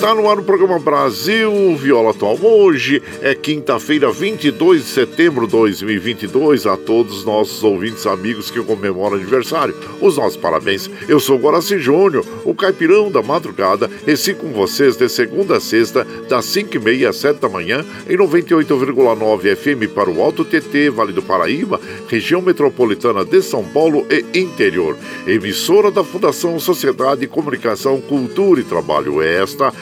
Está no ar o programa Brasil Viola Atual. Hoje é quinta-feira, 22 de setembro de 2022. A todos os nossos ouvintes amigos que comemoram aniversário, os nossos parabéns. Eu sou Guaraci Júnior, o caipirão da madrugada, e com vocês de segunda a sexta, das 5h30 às 7 da manhã, em 98,9 FM para o Alto TT, Vale do Paraíba, região metropolitana de São Paulo e interior. Emissora da Fundação Sociedade, Comunicação, Cultura e Trabalho. Esta esta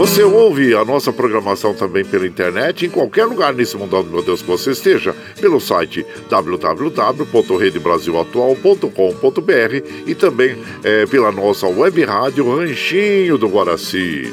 Você ouve a nossa programação também pela internet, em qualquer lugar nesse mundo, meu Deus, que você esteja, pelo site www.redebrasilatual.com.br e também é, pela nossa web rádio Ranchinho do Guaraci.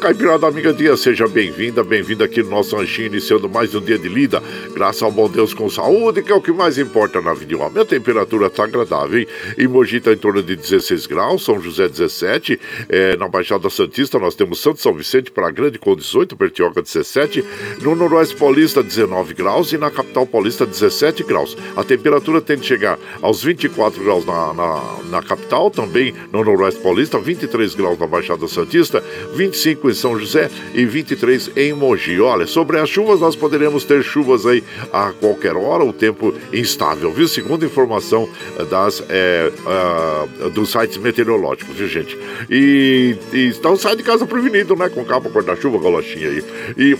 Caipirada Amiga Dia, seja bem-vinda, bem-vinda aqui no nosso ranchinho, iniciando mais um dia de lida. Graças ao bom Deus com saúde, que é o que mais importa na vida. A minha temperatura tá agradável, hein? Em Mogi tá em torno de 16 graus, São José 17, é, na Baixada Santista nós temos Santo São Vicente para Grande com 18, Bertioga 17, no Noroeste Paulista 19 graus e na Capital Paulista 17 graus. A temperatura tende a chegar aos 24 graus na, na, na capital, também no Noroeste Paulista, 23 graus na Baixada Santista, 25 25 em São José e 23 em Mogi. Olha, sobre as chuvas, nós poderemos ter chuvas aí a qualquer hora, o tempo instável, viu? Segundo informação das, é, dos sites meteorológicos, viu, gente? E, e, então sai de casa prevenido, né? Com capa, guarda-chuva, galochinha aí. E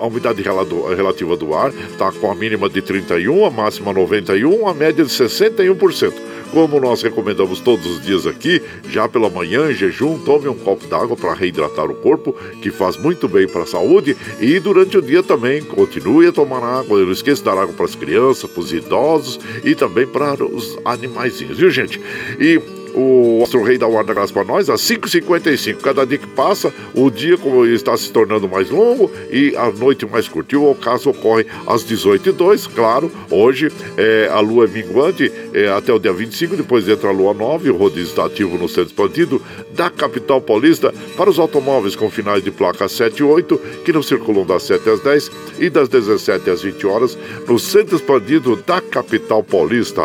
a umidade relativa do ar tá com a mínima de 31, a máxima 91, a média de 61% como nós recomendamos todos os dias aqui, já pela manhã, em jejum, tome um copo d'água para reidratar o corpo, que faz muito bem para a saúde. E durante o dia também, continue a tomar água. Não esqueça de dar água para as crianças, para os idosos e também para os animaizinhos, viu, gente? E o Astro Rei da Guarda Graça para nós às 5h55. Cada dia que passa, o dia como está se tornando mais longo e a noite mais curta. E o ocaso ocorre às 18h02, claro. Hoje é, a lua é minguante é, até o dia 25, depois entra a lua nova e o rodízio está ativo no centro expandido da capital paulista para os automóveis com finais de placa 7 e 8, que não circulam das 7 às 10 e das 17 às 20 horas no centro expandido da capital paulista.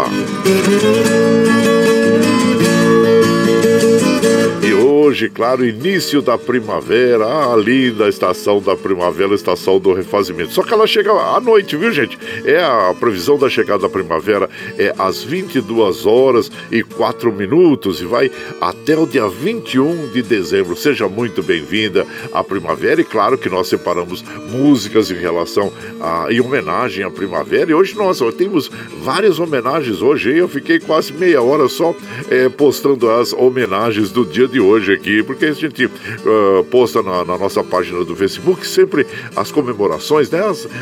Hoje, claro, início da primavera, a linda estação da primavera, estação do refazimento. Só que ela chega à noite, viu, gente? É a previsão da chegada da primavera é às 22 horas e 4 minutos e vai até o dia 21 de dezembro. Seja muito bem-vinda à primavera e claro que nós separamos músicas em relação a em homenagem à primavera. E hoje nós temos várias homenagens hoje. Eu fiquei quase meia hora só é, postando as homenagens do dia de hoje aqui, porque a gente uh, posta na, na, nossa página do Facebook sempre as comemorações, né?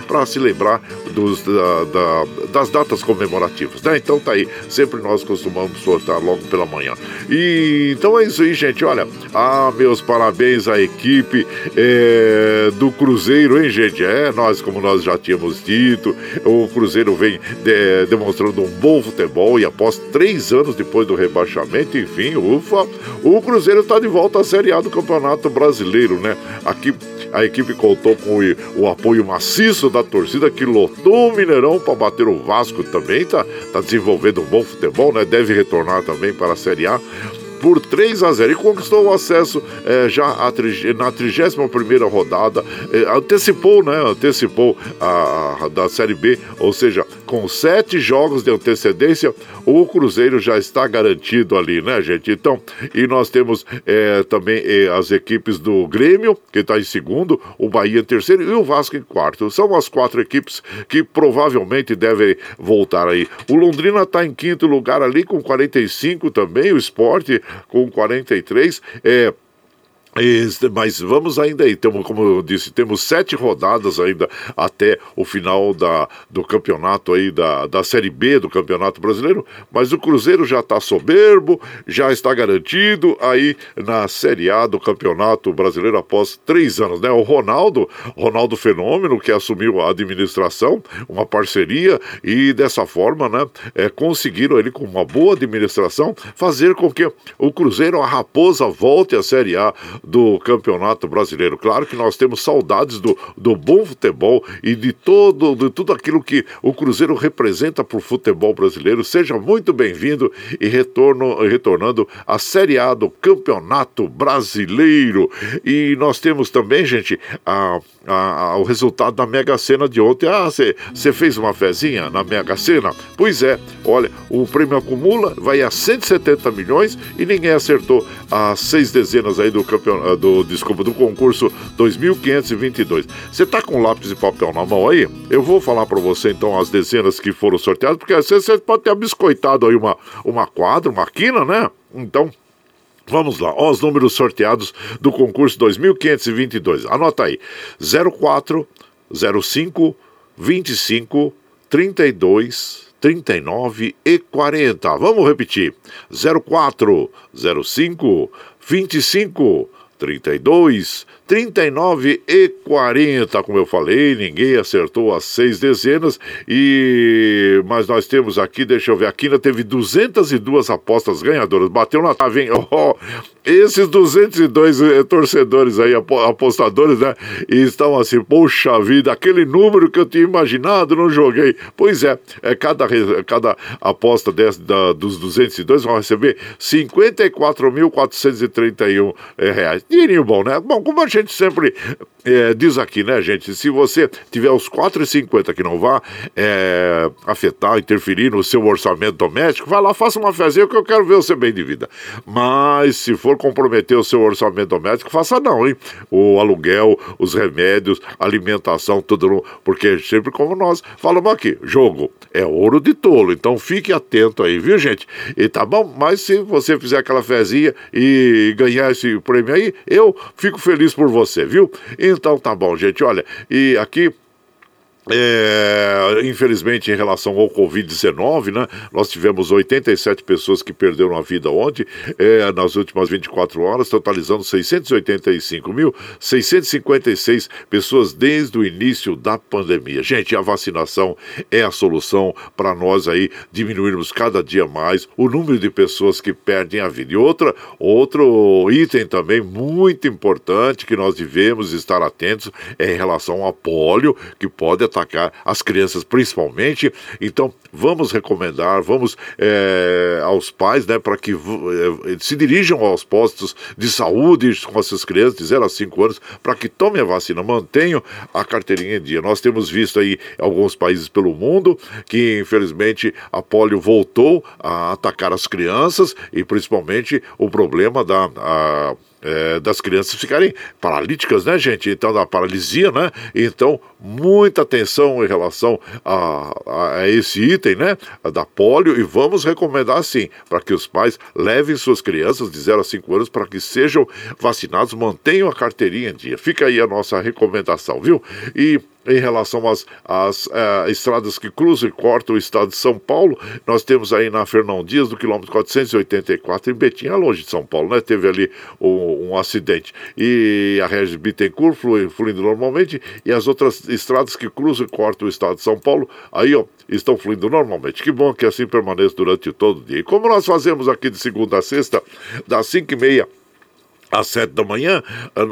Para se lembrar dos, da, da, das datas comemorativas, né? Então tá aí, sempre nós costumamos soltar logo pela manhã. E então é isso aí, gente. Olha, ah, meus parabéns à equipe é, do Cruzeiro, hein, gente? É, nós, como nós já tínhamos dito, o Cruzeiro vem de, demonstrando um bom futebol e após três anos depois do rebaixamento, enfim, ufa, o Cruzeiro está de volta à Série A do Campeonato Brasileiro, né? Aqui a equipe contou com o, o apoio maciço da torcida que lotou o Mineirão para bater o Vasco também, tá, tá desenvolvendo um bom futebol, né? Deve retornar também para a Série A por 3 a 0 e conquistou o acesso é, já na 31 rodada. É, antecipou, né? Antecipou a, a, da Série B, ou seja, com sete jogos de antecedência, o Cruzeiro já está garantido ali, né, gente? Então, e nós temos é, também é, as equipes do Grêmio, que está em segundo, o Bahia em terceiro e o Vasco em quarto. São as quatro equipes que provavelmente devem voltar aí. O Londrina está em quinto lugar ali com 45 também, o Esporte com 43. É, mas vamos ainda aí, temos, como eu disse, temos sete rodadas ainda até o final da, do campeonato aí, da, da Série B do Campeonato Brasileiro, mas o Cruzeiro já está soberbo, já está garantido aí na Série A do Campeonato Brasileiro após três anos, né? O Ronaldo, Ronaldo Fenômeno, que assumiu a administração, uma parceria, e dessa forma, né, é, conseguiram ele com uma boa administração fazer com que o Cruzeiro, a Raposa, volte à Série A do Campeonato Brasileiro. Claro que nós temos saudades do, do bom futebol e de todo de tudo aquilo que o Cruzeiro representa para o futebol brasileiro. Seja muito bem-vindo e retorno, retornando à Série A do Campeonato Brasileiro. E nós temos também, gente, a, a, o resultado da Mega Sena de ontem. Ah, você fez uma fezinha na Mega Sena? Pois é, olha, o prêmio acumula, vai a 170 milhões e ninguém acertou as seis dezenas aí do campeonato campeonato, do, desculpa, do concurso 2522. Você tá com lápis e papel na mão aí? Eu vou falar para você então as dezenas que foram sorteadas, porque às vezes você pode ter biscoitado aí uma, uma quadra, uma quina, né? Então, Vamos lá, ó, os números sorteados do concurso 2522. Anota aí: 04, 05, 25, 32, 39 e 40. Vamos repetir: 04, 05, 25, 32, 39 e 40, como eu falei, ninguém acertou as seis dezenas e mas nós temos aqui, deixa eu ver, aqui ainda teve 202 apostas ganhadoras, bateu na trave? Oh, esses 202 eh, torcedores aí, apostadores, né? Estão assim, poxa vida, aquele número que eu tinha imaginado, não joguei. Pois é, é cada, cada aposta dessa, da, dos 202 vão receber 54.431 é, reais. dinheirinho bom, né? Bom, como a gente sempre é, diz aqui, né, gente? Se você tiver os 4,50 que não vá é, afetar, interferir no seu orçamento doméstico, vai lá, faça uma fezinha que eu quero ver você bem de vida. Mas se for comprometer o seu orçamento doméstico, faça não, hein? O aluguel, os remédios, alimentação, tudo. Porque sempre como nós falamos aqui, jogo é ouro de tolo. Então fique atento aí, viu, gente? E tá bom? Mas se você fizer aquela fezinha e ganhar esse prêmio aí, eu fico feliz por você, viu? Então tá bom, gente. Olha, e aqui é, infelizmente, em relação ao Covid-19, né, nós tivemos 87 pessoas que perderam a vida ontem, é, nas últimas 24 horas, totalizando 685.656 pessoas desde o início da pandemia. Gente, a vacinação é a solução para nós aí diminuirmos cada dia mais o número de pessoas que perdem a vida. E outra, outro item também muito importante que nós devemos estar atentos é em relação ao pólio, que pode atacar atacar as crianças principalmente. Então, vamos recomendar, vamos é, aos pais, né, para que é, se dirijam aos postos de saúde com essas crianças de 0 a 5 anos, para que tomem a vacina, mantenham a carteirinha em dia. Nós temos visto aí alguns países pelo mundo que, infelizmente, a polio voltou a atacar as crianças e principalmente o problema da. A, é, das crianças ficarem paralíticas, né, gente? Então, da paralisia, né? Então, muita atenção em relação a, a, esse item, né? Da polio, e vamos recomendar, sim, para que os pais levem suas crianças de 0 a 5 anos para que sejam vacinados, mantenham a carteirinha em dia. Fica aí a nossa recomendação, viu? E em relação às, às uh, estradas que cruzam e cortam o estado de São Paulo, nós temos aí na Fernão Dias, do quilômetro 484, em Betim, longe de São Paulo, né? Teve ali um, um acidente. E a Regis Bittencourt flui, fluindo normalmente, e as outras estradas que cruzam e cortam o estado de São Paulo, aí, ó, estão fluindo normalmente. Que bom que assim permaneça durante todo o dia. E como nós fazemos aqui de segunda a sexta, das 5 e meia às sete da manhã,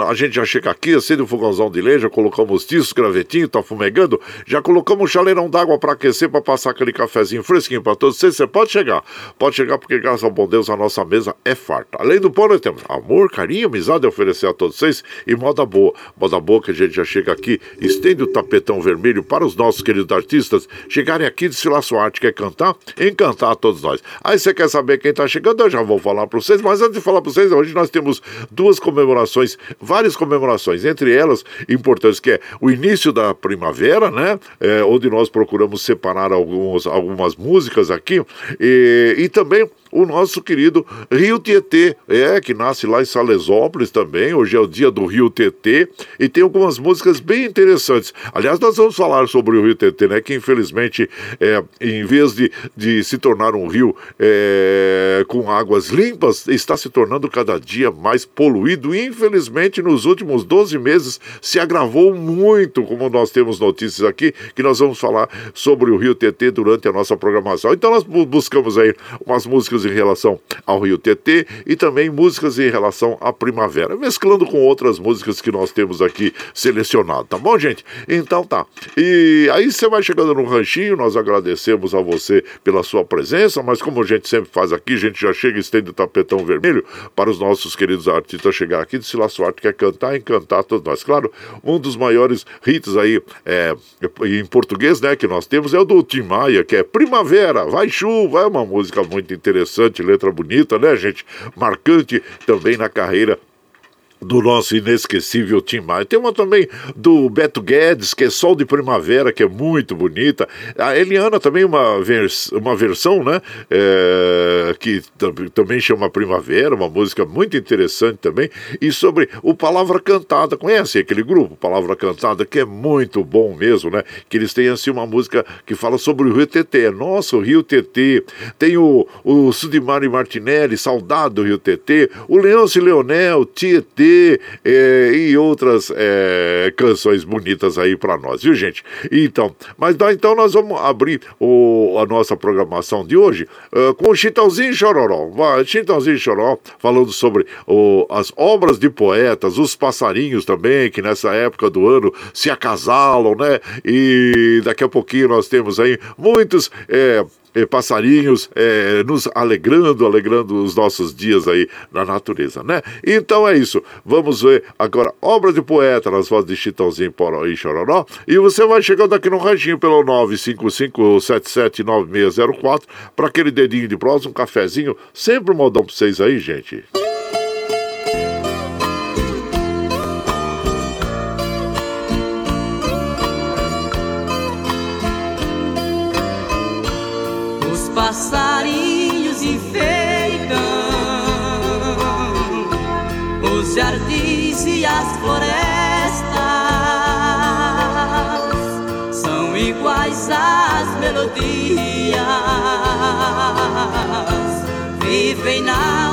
a gente já chega aqui, acende o fogãozão de lenha, já colocamos tiços, gravetinho, tá fumegando, já colocamos um chaleirão d'água para aquecer, para passar aquele cafezinho fresquinho para todos vocês. Você pode chegar, pode chegar, porque graças ao bom Deus a nossa mesa é farta. Além do pão, nós temos amor, carinho, amizade a oferecer a todos vocês e moda boa. Moda boa que a gente já chega aqui, estende o tapetão vermelho para os nossos queridos artistas chegarem aqui, desfilar sua arte, quer cantar, encantar a todos nós. Aí você quer saber quem tá chegando, eu já vou falar para vocês, mas antes de falar para vocês, hoje nós temos duas comemorações, várias comemorações, entre elas importantes, que é o início da primavera, né? É, onde nós procuramos separar alguns, algumas músicas aqui, e, e também o nosso querido Rio Tietê, é, que nasce lá em Salesópolis também, hoje é o dia do Rio Tietê, e tem algumas músicas bem interessantes. Aliás, nós vamos falar sobre o Rio Tietê, né, que infelizmente, é, em vez de, de se tornar um rio é, com águas limpas, está se tornando cada dia mais poluído, infelizmente nos últimos 12 meses se agravou muito, como nós temos notícias aqui, que nós vamos falar sobre o Rio Tietê durante a nossa programação. Então nós buscamos aí umas músicas músicas em relação ao Rio TT e também músicas em relação à primavera, mesclando com outras músicas que nós temos aqui selecionado, tá bom, gente? Então tá. E aí você vai chegando no ranchinho, nós agradecemos a você pela sua presença, mas como a gente sempre faz aqui, a gente já chega e estende o tapetão vermelho para os nossos queridos artistas chegar aqui, de Sila Suarte quer cantar e encantar todos nós. Claro, um dos maiores hits aí é, em português, né, que nós temos é o do Tim Maia, que é Primavera, vai chuva, é uma música muito interessante interessante, letra bonita, né, gente? Marcante também na carreira do nosso inesquecível Tim Maia. Tem uma também do Beto Guedes, que é Sol de Primavera, que é muito bonita. A Eliana também uma, vers uma versão, né? É, que também chama Primavera, uma música muito interessante também. E sobre o Palavra Cantada, conhece aquele grupo, Palavra Cantada, que é muito bom mesmo, né? Que eles têm assim uma música que fala sobre o Rio Tetê. É nosso Rio Tetê. Tem o, o Sudimari Martinelli, Saudade do Rio Tetê. O Leôncio Leonel, Tietê é, e outras é, canções bonitas aí para nós, viu, gente? Então, mas então nós vamos abrir o, a nossa programação de hoje uh, com o Chitãozinho Chororó. Chitãozinho Chororó falando sobre o, as obras de poetas, os passarinhos também, que nessa época do ano se acasalam, né? E daqui a pouquinho nós temos aí muitos. É, passarinhos eh, nos alegrando, alegrando os nossos dias aí na natureza, né? Então é isso. Vamos ver agora obra de poeta nas vozes de Chitãozinho Poró e Chororó. E você vai chegando aqui no ranchinho pelo 955779604 para aquele dedinho de prosa, um cafezinho. Sempre um modão para vocês aí, gente. Melodias vivem na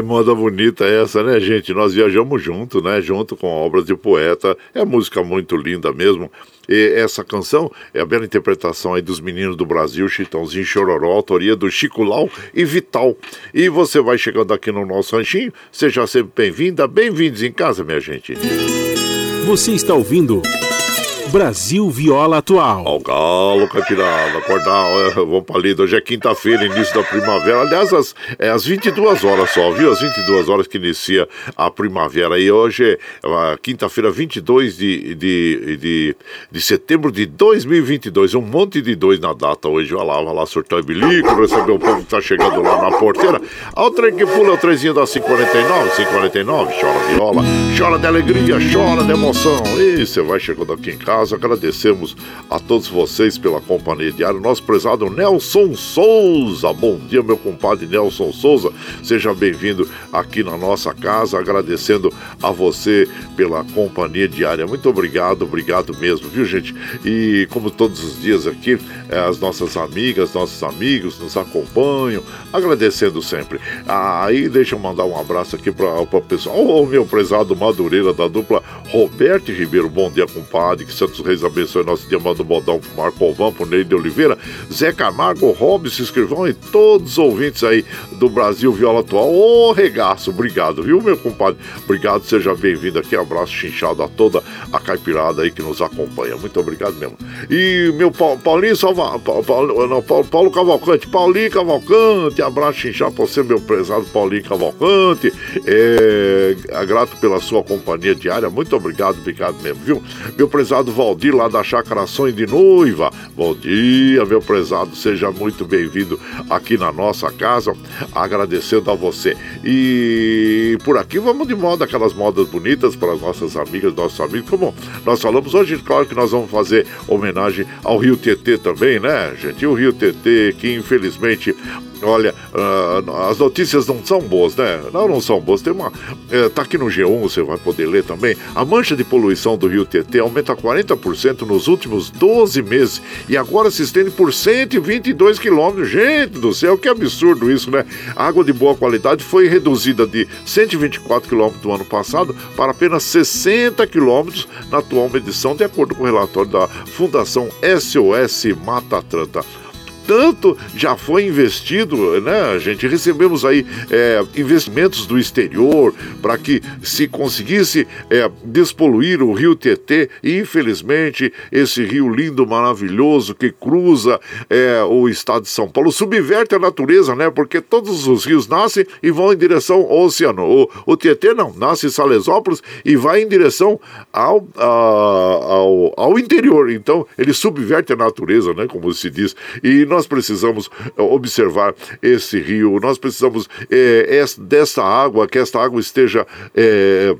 moda bonita essa, né, gente? Nós viajamos junto, né? Junto com obras de poeta. É música muito linda mesmo. E essa canção é a bela interpretação aí dos meninos do Brasil, Chitãozinho Chororó, autoria do Chico Lau e Vital. E você vai chegando aqui no nosso ranchinho. Seja sempre bem-vinda, bem-vindos em casa, minha gente. Você está ouvindo. Brasil Viola Atual. Ao galo, caipirada, acordar, vamos pra lida. Hoje é quinta-feira, início da primavera. Aliás, às, é às 22 horas só, viu? Às 22 horas que inicia a primavera. E hoje é quinta-feira, 22 de, de, de, de setembro de 2022. Um monte de dois na data hoje. Olha lá, vai lá, surtar e bilico, receber o povo que tá chegando lá na porteira. Ao trem que pula, o trenzinho da 549, 549, chora viola, chora de alegria, chora de emoção. E você vai chegando aqui em casa casa. Agradecemos a todos vocês pela companhia diária. Nosso prezado Nelson Souza. Bom dia, meu compadre Nelson Souza. Seja bem-vindo aqui na nossa casa. Agradecendo a você pela companhia diária. Muito obrigado, obrigado mesmo, viu, gente? E como todos os dias aqui, é, as nossas amigas, nossos amigos nos acompanham, agradecendo sempre. Ah, aí deixa eu mandar um abraço aqui para o pessoal. O meu prezado Madureira da dupla Roberto Ribeiro. Bom dia, compadre. Que Santos Reis abençoe nosso dia. Manda um bodão pro Marco Alvão, pro Ney de Oliveira, Zé Camargo, Robson Escrivão e todos os ouvintes aí do Brasil Viola Atual. Ô, oh, regaço, obrigado, viu, meu compadre? Obrigado, seja bem-vindo aqui. Abraço chinchado a toda a caipirada aí que nos acompanha. Muito obrigado mesmo. E meu Paulinho Salva, Paulo, não, Paulo, Paulo Cavalcante, Paulinho Cavalcante, abraço chinchado pra você, meu prezado Paulinho Cavalcante. É, grato pela sua companhia diária. Muito obrigado, obrigado mesmo, viu? Meu prezado Valdir, lá da Chácara Sonho de Noiva. Bom dia, meu prezado. Seja muito bem-vindo aqui na nossa casa. Agradecendo a você. E por aqui vamos de moda, aquelas modas bonitas para as nossas amigas, nossos amigos. Como nós falamos hoje, claro que nós vamos fazer homenagem ao Rio Tietê também, né, gente? E o Rio Tietê, que infelizmente Olha, uh, as notícias não são boas, né? Não, não são boas. Tem uma. É, tá aqui no G1, você vai poder ler também. A mancha de poluição do rio Tietê aumenta 40% nos últimos 12 meses e agora se estende por 122 quilômetros. Gente do céu, que absurdo isso, né? A água de boa qualidade foi reduzida de 124 quilômetros do ano passado para apenas 60 quilômetros na atual medição, de acordo com o relatório da Fundação SOS Mata Atlanta tanto já foi investido, né, gente? Recebemos aí é, investimentos do exterior para que se conseguisse é, despoluir o rio Tietê e, infelizmente, esse rio lindo, maravilhoso que cruza é, o estado de São Paulo subverte a natureza, né? Porque todos os rios nascem e vão em direção ao oceano. O, o Tietê não, nasce em Salesópolis e vai em direção ao, a, ao, ao interior. Então, ele subverte a natureza, né? Como se diz. E nós precisamos eh, observar esse rio, nós precisamos é, dessa água, que esta água esteja. É,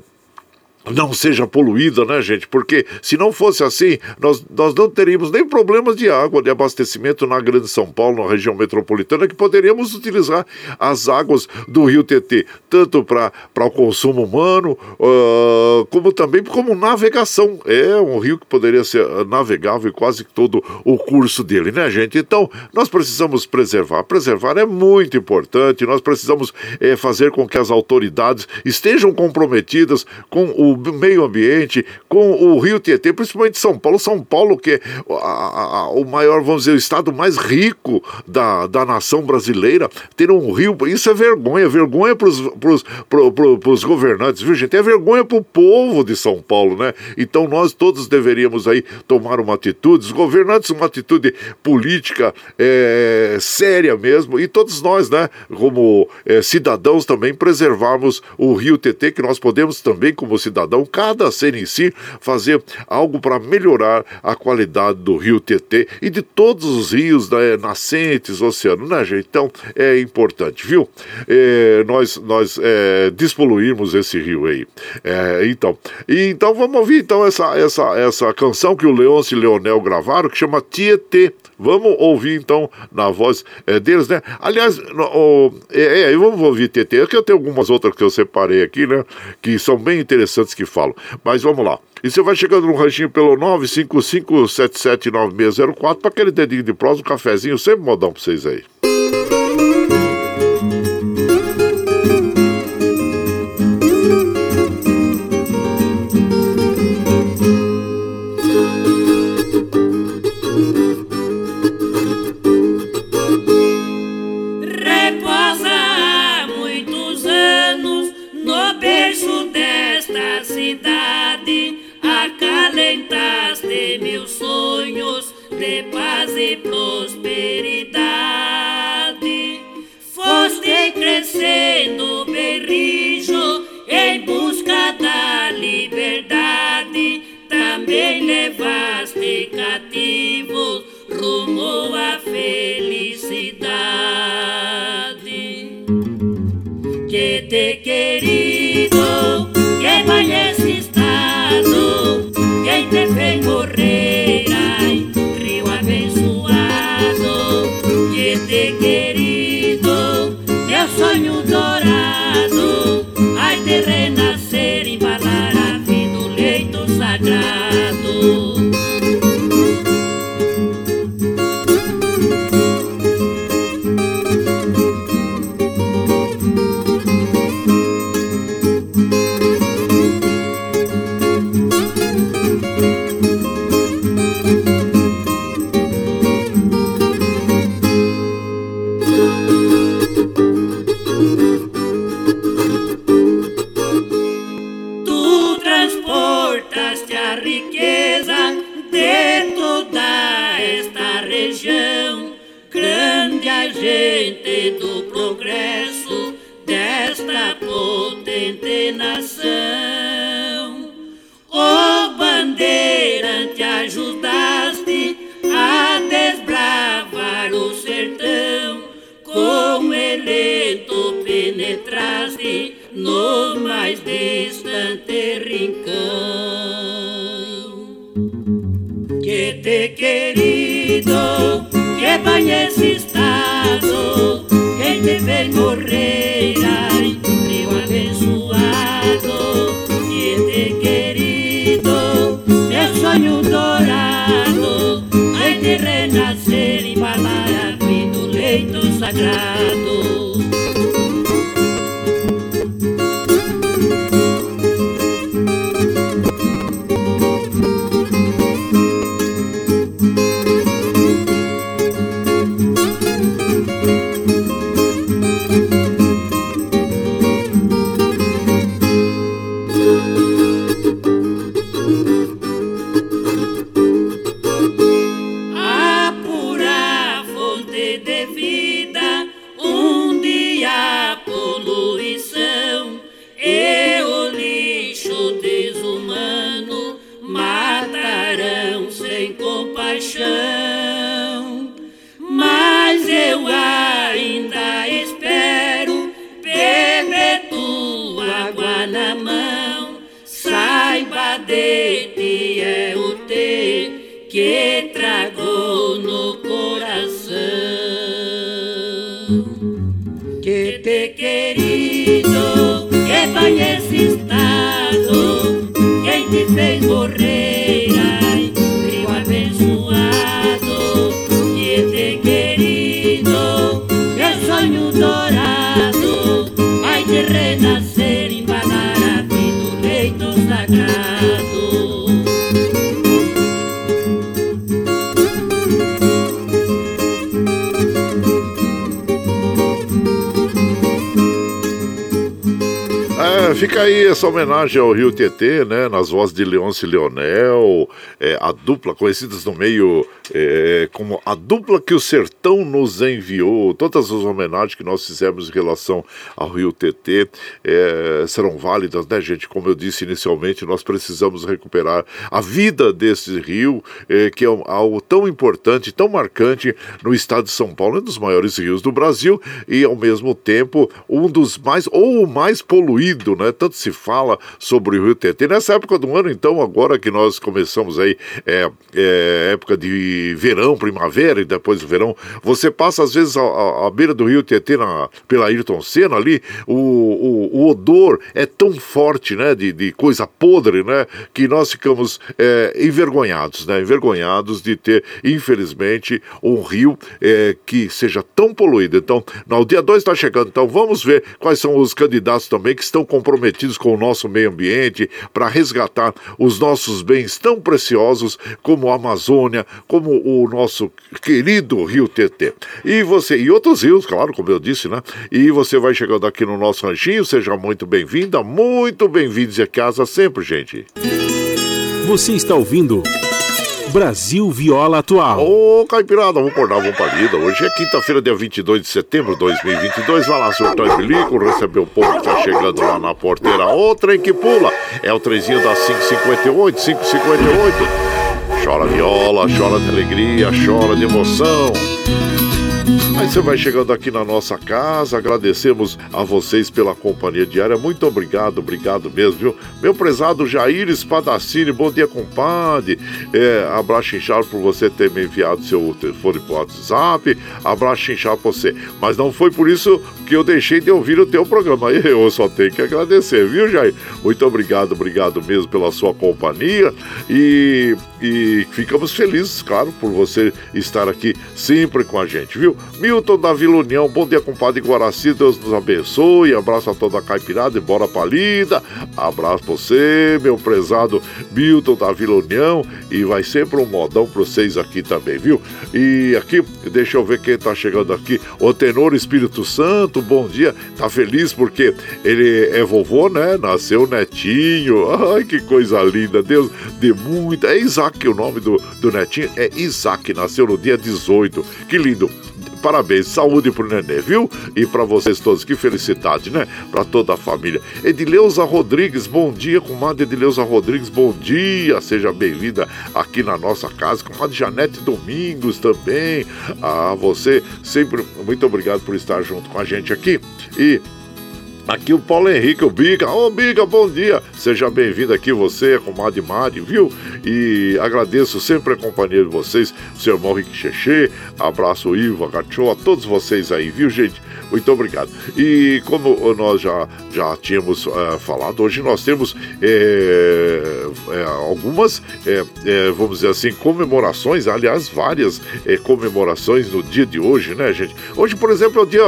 não seja poluída, né, gente? Porque se não fosse assim, nós, nós não teríamos nem problemas de água, de abastecimento na Grande São Paulo, na região metropolitana, que poderíamos utilizar as águas do rio Tietê, tanto para o consumo humano, uh, como também como navegação. É um rio que poderia ser navegável quase todo o curso dele, né, gente? Então, nós precisamos preservar. Preservar é muito importante, nós precisamos é, fazer com que as autoridades estejam comprometidas com o o meio ambiente, com o Rio Tietê, principalmente São Paulo. São Paulo, que é a, a, o maior, vamos dizer, o estado mais rico da, da nação brasileira, ter um rio, isso é vergonha, vergonha para os governantes, viu, gente? É vergonha para o povo de São Paulo, né? Então nós todos deveríamos aí tomar uma atitude, os governantes uma atitude política é, séria mesmo, e todos nós, né, como é, cidadãos também, preservarmos o rio Tietê, que nós podemos também, como cidadãos, cidadão, cada ser em si, fazer algo para melhorar a qualidade do rio Tietê e de todos os rios né, nascentes, oceano, né, gente? Então é importante, viu? É, nós nós é, despoluirmos esse rio aí. É, então, e, então vamos ouvir então essa, essa, essa canção que o Leôncio e Leonel gravaram, que chama Tietê. Vamos ouvir então na voz é, deles, né? Aliás, no, é, é, vamos ouvir Tietê, que eu tenho algumas outras que eu separei aqui, né? Que são bem interessantes que falam. Mas vamos lá. E você vai chegando no ranchinho pelo 955779604 para aquele dedinho de prosa, um cafezinho, sempre modão para vocês aí. Prosperidade. Foste crescendo berrijo em busca da liberdade. Também levaste cativos rumo à felicidade. Que te querido, que vai esse estado, quem te fez morrer. Te querido, que banhe esse estado, quem te vê morrer, ai, meu abençoado. Que te querido, meu sonho dourado, ai de renascer e balar a vida do leito sagrado. Essa homenagem ao Rio Tietê, né? Nas vozes de Leôncio e Leonel, é, a dupla conhecidas no meio é, como a dupla que o sertão nos enviou. Todas as homenagens que nós fizemos em relação ao Rio TT é, serão válidas, né, gente? Como eu disse inicialmente, nós precisamos recuperar a vida desse rio, é, que é algo tão importante, tão marcante no estado de São Paulo, um dos maiores rios do Brasil e, ao mesmo tempo, um dos mais, ou o mais poluído, né? Tanto se fala sobre o Rio TT. Nessa época do ano, então, agora que nós começamos aí, é, é época de verão, primavera e depois do verão, você passa às vezes à, beira do rio Tietê, na, pela Ayrton Senna ali, o, o, o, odor é tão forte, né, de, de coisa podre, né, que nós ficamos é, envergonhados, né, envergonhados de ter, infelizmente, um rio é, que seja tão poluído. Então, no dia 2 está chegando, então vamos ver quais são os candidatos também que estão comprometidos com o nosso meio ambiente para resgatar os nossos bens tão preciosos como a Amazônia, como o nosso querido Rio Tietê. E você, e outros rios, claro, como eu disse, né? E você vai chegando aqui no nosso ranchinho, seja muito bem-vinda, muito bem-vindos a casa sempre, gente. Você está ouvindo. Brasil Viola Atual. Ô, oh, Caipirada, vamos acordar, vamos pra lida. Hoje é quinta-feira, dia 22 de setembro de 2022. Vai lá, surtão e bilico, receber o povo que tá chegando lá na porteira. Ô, trem que pula. É o trenzinho da 558, 558. Chora viola, chora de alegria, chora de emoção. Aí você vai chegando aqui na nossa casa, agradecemos a vocês pela companhia diária. Muito obrigado, obrigado mesmo, viu? Meu prezado Jair Espadacini, bom dia, compadre. É, abraço inchado por você ter me enviado seu telefone pro WhatsApp. Abraço inchado pra você. Mas não foi por isso que eu deixei de ouvir o teu programa. Eu só tenho que agradecer, viu, Jair? Muito obrigado, obrigado mesmo pela sua companhia. E, e ficamos felizes, claro, por você estar aqui sempre com a gente, viu? Milton da Vila União, bom dia, compadre Guaraci, Deus nos abençoe. Abraço a toda a caipirada e bora pra lida. Abraço pra você, meu prezado Milton da Vila União. E vai sempre um modão pra vocês aqui também, viu? E aqui, deixa eu ver quem tá chegando aqui. O Tenor Espírito Santo, bom dia. Tá feliz porque ele é vovô, né? Nasceu netinho. Ai, que coisa linda. Deus de muita. É Isaac o nome do, do netinho. É Isaac, nasceu no dia 18. Que lindo parabéns, saúde pro nenê, viu? E para vocês todos, que felicidade, né? Para toda a família. Edileuza Rodrigues, bom dia, comadre Edileuza Rodrigues, bom dia, seja bem-vinda aqui na nossa casa, comadre Janete Domingos também. Ah, você sempre, muito obrigado por estar junto com a gente aqui. E Aqui o Paulo Henrique, o Biga. Ô, oh, Biga, bom dia. Seja bem-vindo aqui, você, comadre Mari, viu? E agradeço sempre a companhia de vocês, o seu irmão Rick Cheche, abraço Ivo, a a todos vocês aí, viu, gente? Muito obrigado. E como nós já, já tínhamos uh, falado, hoje nós temos é, é, algumas, vamos dizer assim, comemorações, aliás, várias comemorações no dia de hoje, né, gente? Hoje, por exemplo, é o Dia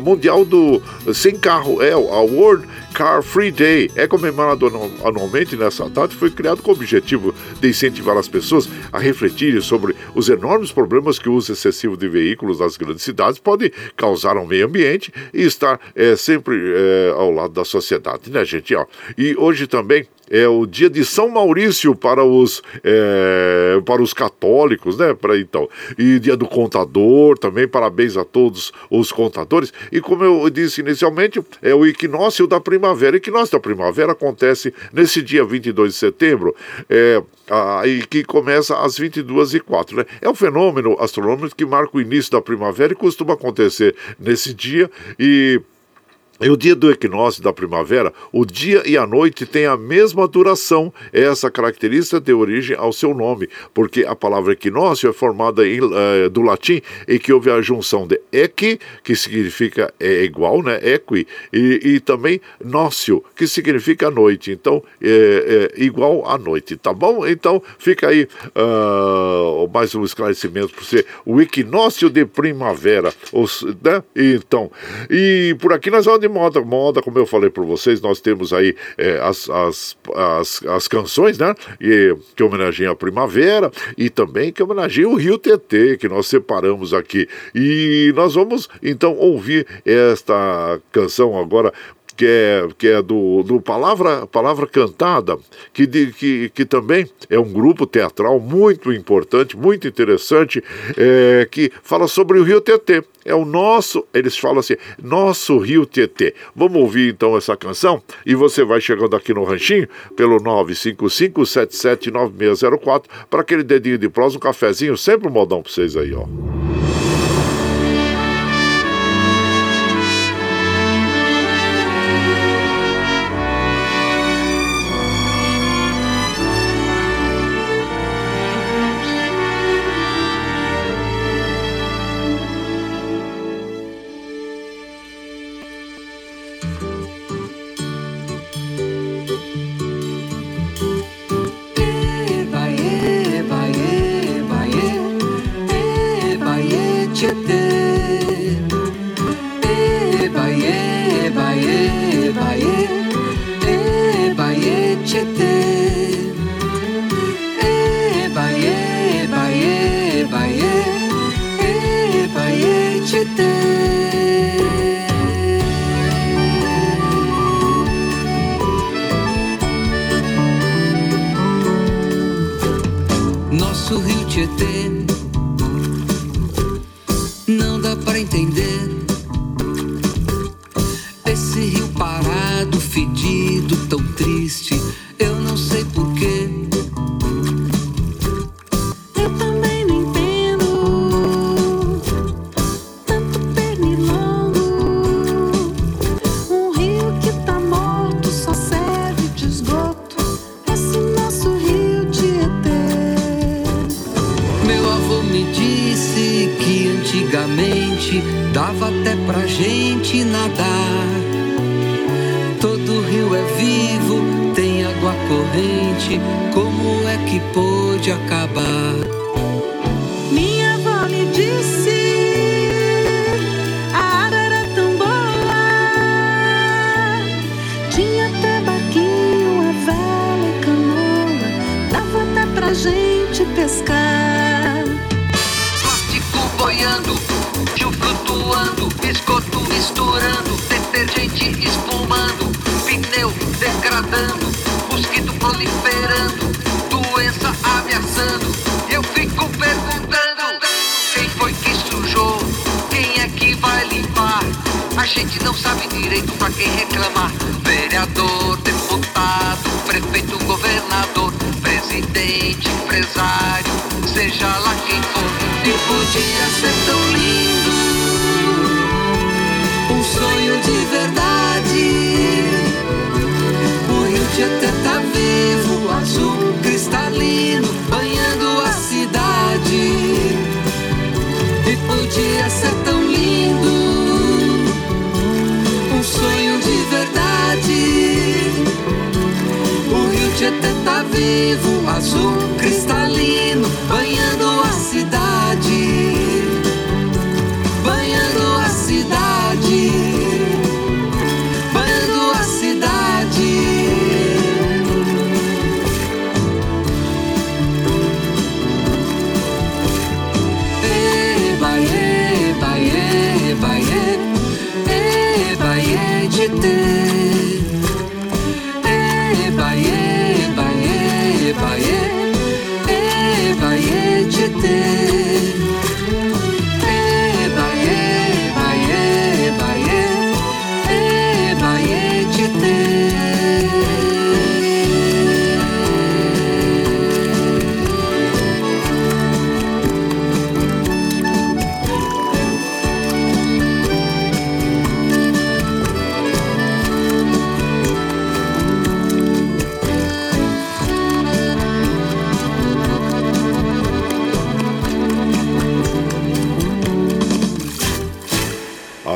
Mundial do Sem Carro, é a World Car Free Day. É comemorado anualmente nessa data e foi criado com o objetivo de incentivar as pessoas a refletirem sobre os enormes problemas que o uso excessivo de veículos nas grandes cidades pode causar ao meio ambiente e estar é, sempre é, ao lado da sociedade, né, gente? Ó, e hoje também é o dia de São Maurício para os, é, para os católicos, né? Para então. E dia do contador também, parabéns a todos os contadores. E como eu disse inicialmente, é o equinócio da primavera. O equinócio da primavera acontece nesse dia 22 de setembro, é, e que começa às 22h04, né? É um fenômeno astronômico que marca o início da primavera e costuma acontecer nesse dia e e o dia do equinócio da primavera, o dia e a noite têm a mesma duração. Essa característica deu origem ao seu nome, porque a palavra equinócio é formada em, uh, do latim e que houve a junção de equi, que significa é igual, né? Equi, e, e também nócio, que significa noite. Então, é, é, igual à noite, tá bom? Então, fica aí uh, mais um esclarecimento para você. O equinócio de primavera, os, né? Então, e por aqui nós vamos moda, moda, como eu falei para vocês, nós temos aí é, as, as, as, as, canções, né? E, que homenageiam a primavera e também que homenageiam o Rio TT, que nós separamos aqui. E nós vamos então ouvir esta canção agora que é, que é do, do Palavra, Palavra Cantada, que, de, que, que também é um grupo teatral muito importante, muito interessante, é, que fala sobre o Rio Tietê. É o nosso, eles falam assim, nosso Rio Tietê. Vamos ouvir então essa canção e você vai chegando aqui no ranchinho pelo 955-779604 para aquele dedinho de prosa, um cafezinho, sempre um modão para vocês aí, ó.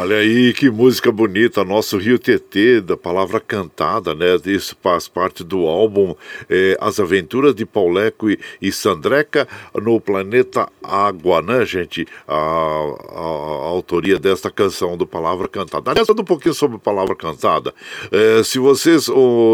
Olha aí que música bonita, nosso Rio TT, da palavra cantada, né? Isso faz parte do álbum eh, As Aventuras de Pauleco e, e Sandreca no Planeta Água, né, gente? A, a- a autoria desta canção do Palavra Cantada. Aliás, um pouquinho sobre Palavra Cantada. Eh, se vocês,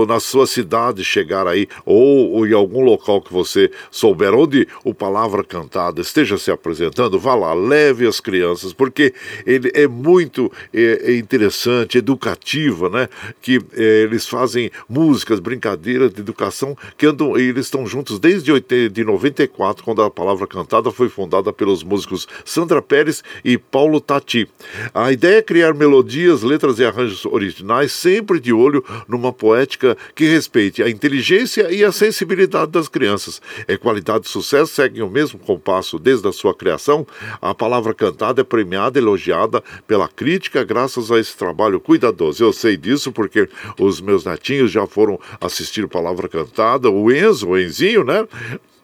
na sua cidade, chegar aí, ou, ou em algum local que você souber onde o Palavra Cantada esteja se apresentando, vá lá, leve as crianças, porque ele é muito é, é interessante, educativa, né? Que é, eles fazem músicas, brincadeiras de educação, que andam, eles estão juntos desde 80 de 94, quando a palavra cantada foi fundada pelos músicos Sandra Pérez e Paulo Tati. A ideia é criar melodias, letras e arranjos originais, sempre de olho numa poética que respeite a inteligência e a sensibilidade das crianças. É qualidade e sucesso seguem o mesmo compasso desde a sua criação. A palavra cantada é premiada, elogiada pela crítica graças a esse trabalho cuidadoso. Eu sei disso porque os meus netinhos já foram assistir Palavra Cantada, o Enzo, o Enzinho, né?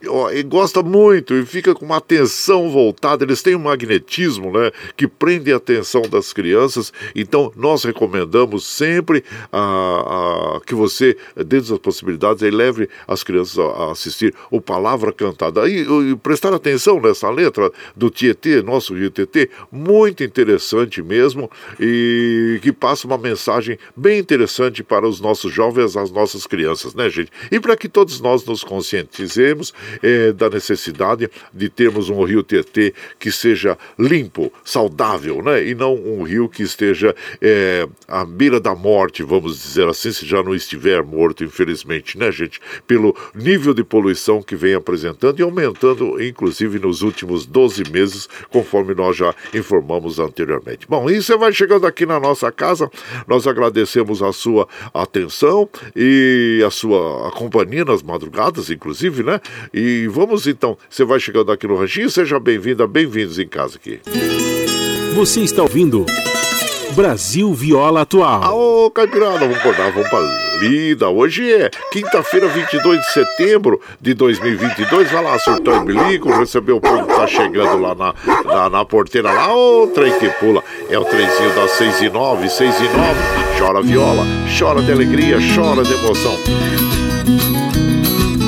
Ó, e gosta muito e fica com uma atenção voltada. Eles têm um magnetismo, né, que prende a atenção das crianças. Então, nós recomendamos sempre a, a- que você, dentro das possibilidades, leve as crianças a, a assistir o Palavra Cantada. E, e prestar atenção nessa letra do Tietê, nosso Rio Tietê, muito interessante mesmo e que passa uma mensagem bem interessante para os nossos jovens, as nossas crianças, né, gente? E para que todos nós nos conscientizemos eh, da necessidade de termos um rio Tietê que seja limpo, saudável, né? E não um rio que esteja eh, à beira da morte, vamos dizer assim, se já não estiver morto, infelizmente, né, gente? Pelo nível de poluição que vem apresentando e aumentando, inclusive, nos últimos 12 meses, conforme nós já informamos anteriormente. Bom, e você vai chegando aqui na nossa casa, nós agradecemos a sua atenção e a sua companhia nas madrugadas, inclusive, né? E vamos então, você vai chegando aqui no Ranchinho, seja bem-vinda, bem-vindos em casa aqui. Você está ouvindo Brasil Viola Atual. Ô, Caipirada, vamos acordar, vamos pra lida. Hoje é quinta-feira, 22 de setembro de 2022. Vai lá, surtou bilico, recebeu o povo que tá chegando lá na, na, na porteira lá. Ô, trem que pula. É o trenzinho das 6 e 9, 6 e 9. Chora viola, chora de alegria, chora de emoção.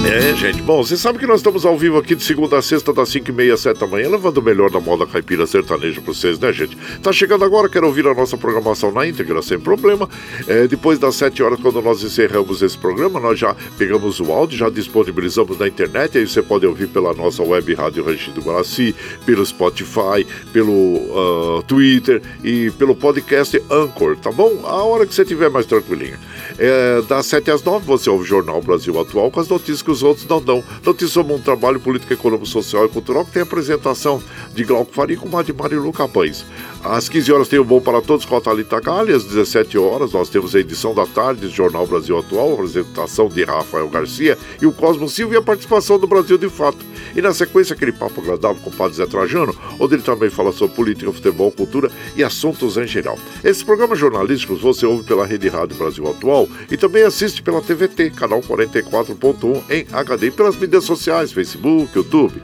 É, gente. Bom, você sabe que nós estamos ao vivo aqui de segunda a sexta, das 5 e meia, 7 da manhã, levando o melhor da moda caipira sertaneja pra vocês, né, gente? Tá chegando agora, quero ouvir a nossa programação na íntegra, sem problema. É, depois das 7 horas, quando nós encerramos esse programa, nós já pegamos o áudio, já disponibilizamos na internet, aí você pode ouvir pela nossa web Rádio Rancho do Guaraci, pelo Spotify, pelo uh, Twitter e pelo podcast Anchor, tá bom? A hora que você tiver mais tranquilinho. É, das 7 às 9 você ouve o Jornal Brasil Atual com as notícias que os outros não dão. Sobre um trabalho político, econômico, social e cultural que tem apresentação de Glauco Faria com a de Marilu Capães. Às 15 horas tem o Bom para Todos com a Thalita Galli. Às 17 horas nós temos a edição da tarde do Jornal Brasil Atual, apresentação de Rafael Garcia e o Cosmo Silva e a participação do Brasil de Fato. E na sequência, aquele papo agradável com o Padre Zé Trajano, onde ele também fala sobre política, futebol, cultura e assuntos em geral. Esses programas jornalísticos você ouve pela Rede Rádio Brasil Atual e também assiste pela TVT, canal 44.1 em HD e pelas mídias sociais, Facebook, YouTube.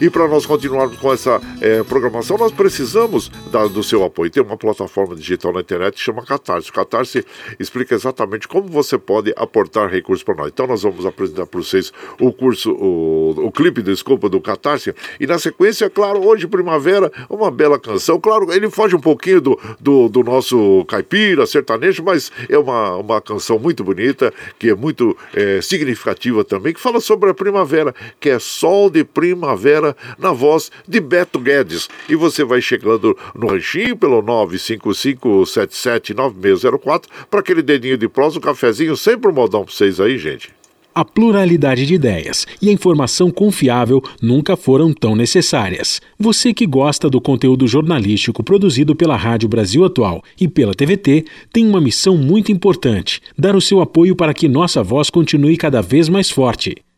E para nós continuarmos com essa é, programação, nós precisamos da, do seu apoio. Tem uma plataforma digital na internet que chama Catarse. O Catarse explica exatamente como você pode aportar recursos para nós. Então nós vamos apresentar para vocês o curso, o, o clipe, desculpa, do Catarse. E na sequência, claro, hoje, primavera, uma bela canção. Claro, ele foge um pouquinho do, do, do nosso caipira, sertanejo, mas é uma, uma canção muito bonita, que é muito é, significativa também, que fala sobre a primavera, que é sol de primavera na voz de Beto Guedes. E você vai chegando no ranchinho pelo 955779604 para aquele dedinho de prosa, um cafezinho, sempre um modão para vocês aí, gente. A pluralidade de ideias e a informação confiável nunca foram tão necessárias. Você que gosta do conteúdo jornalístico produzido pela Rádio Brasil Atual e pela TVT tem uma missão muito importante: dar o seu apoio para que nossa voz continue cada vez mais forte.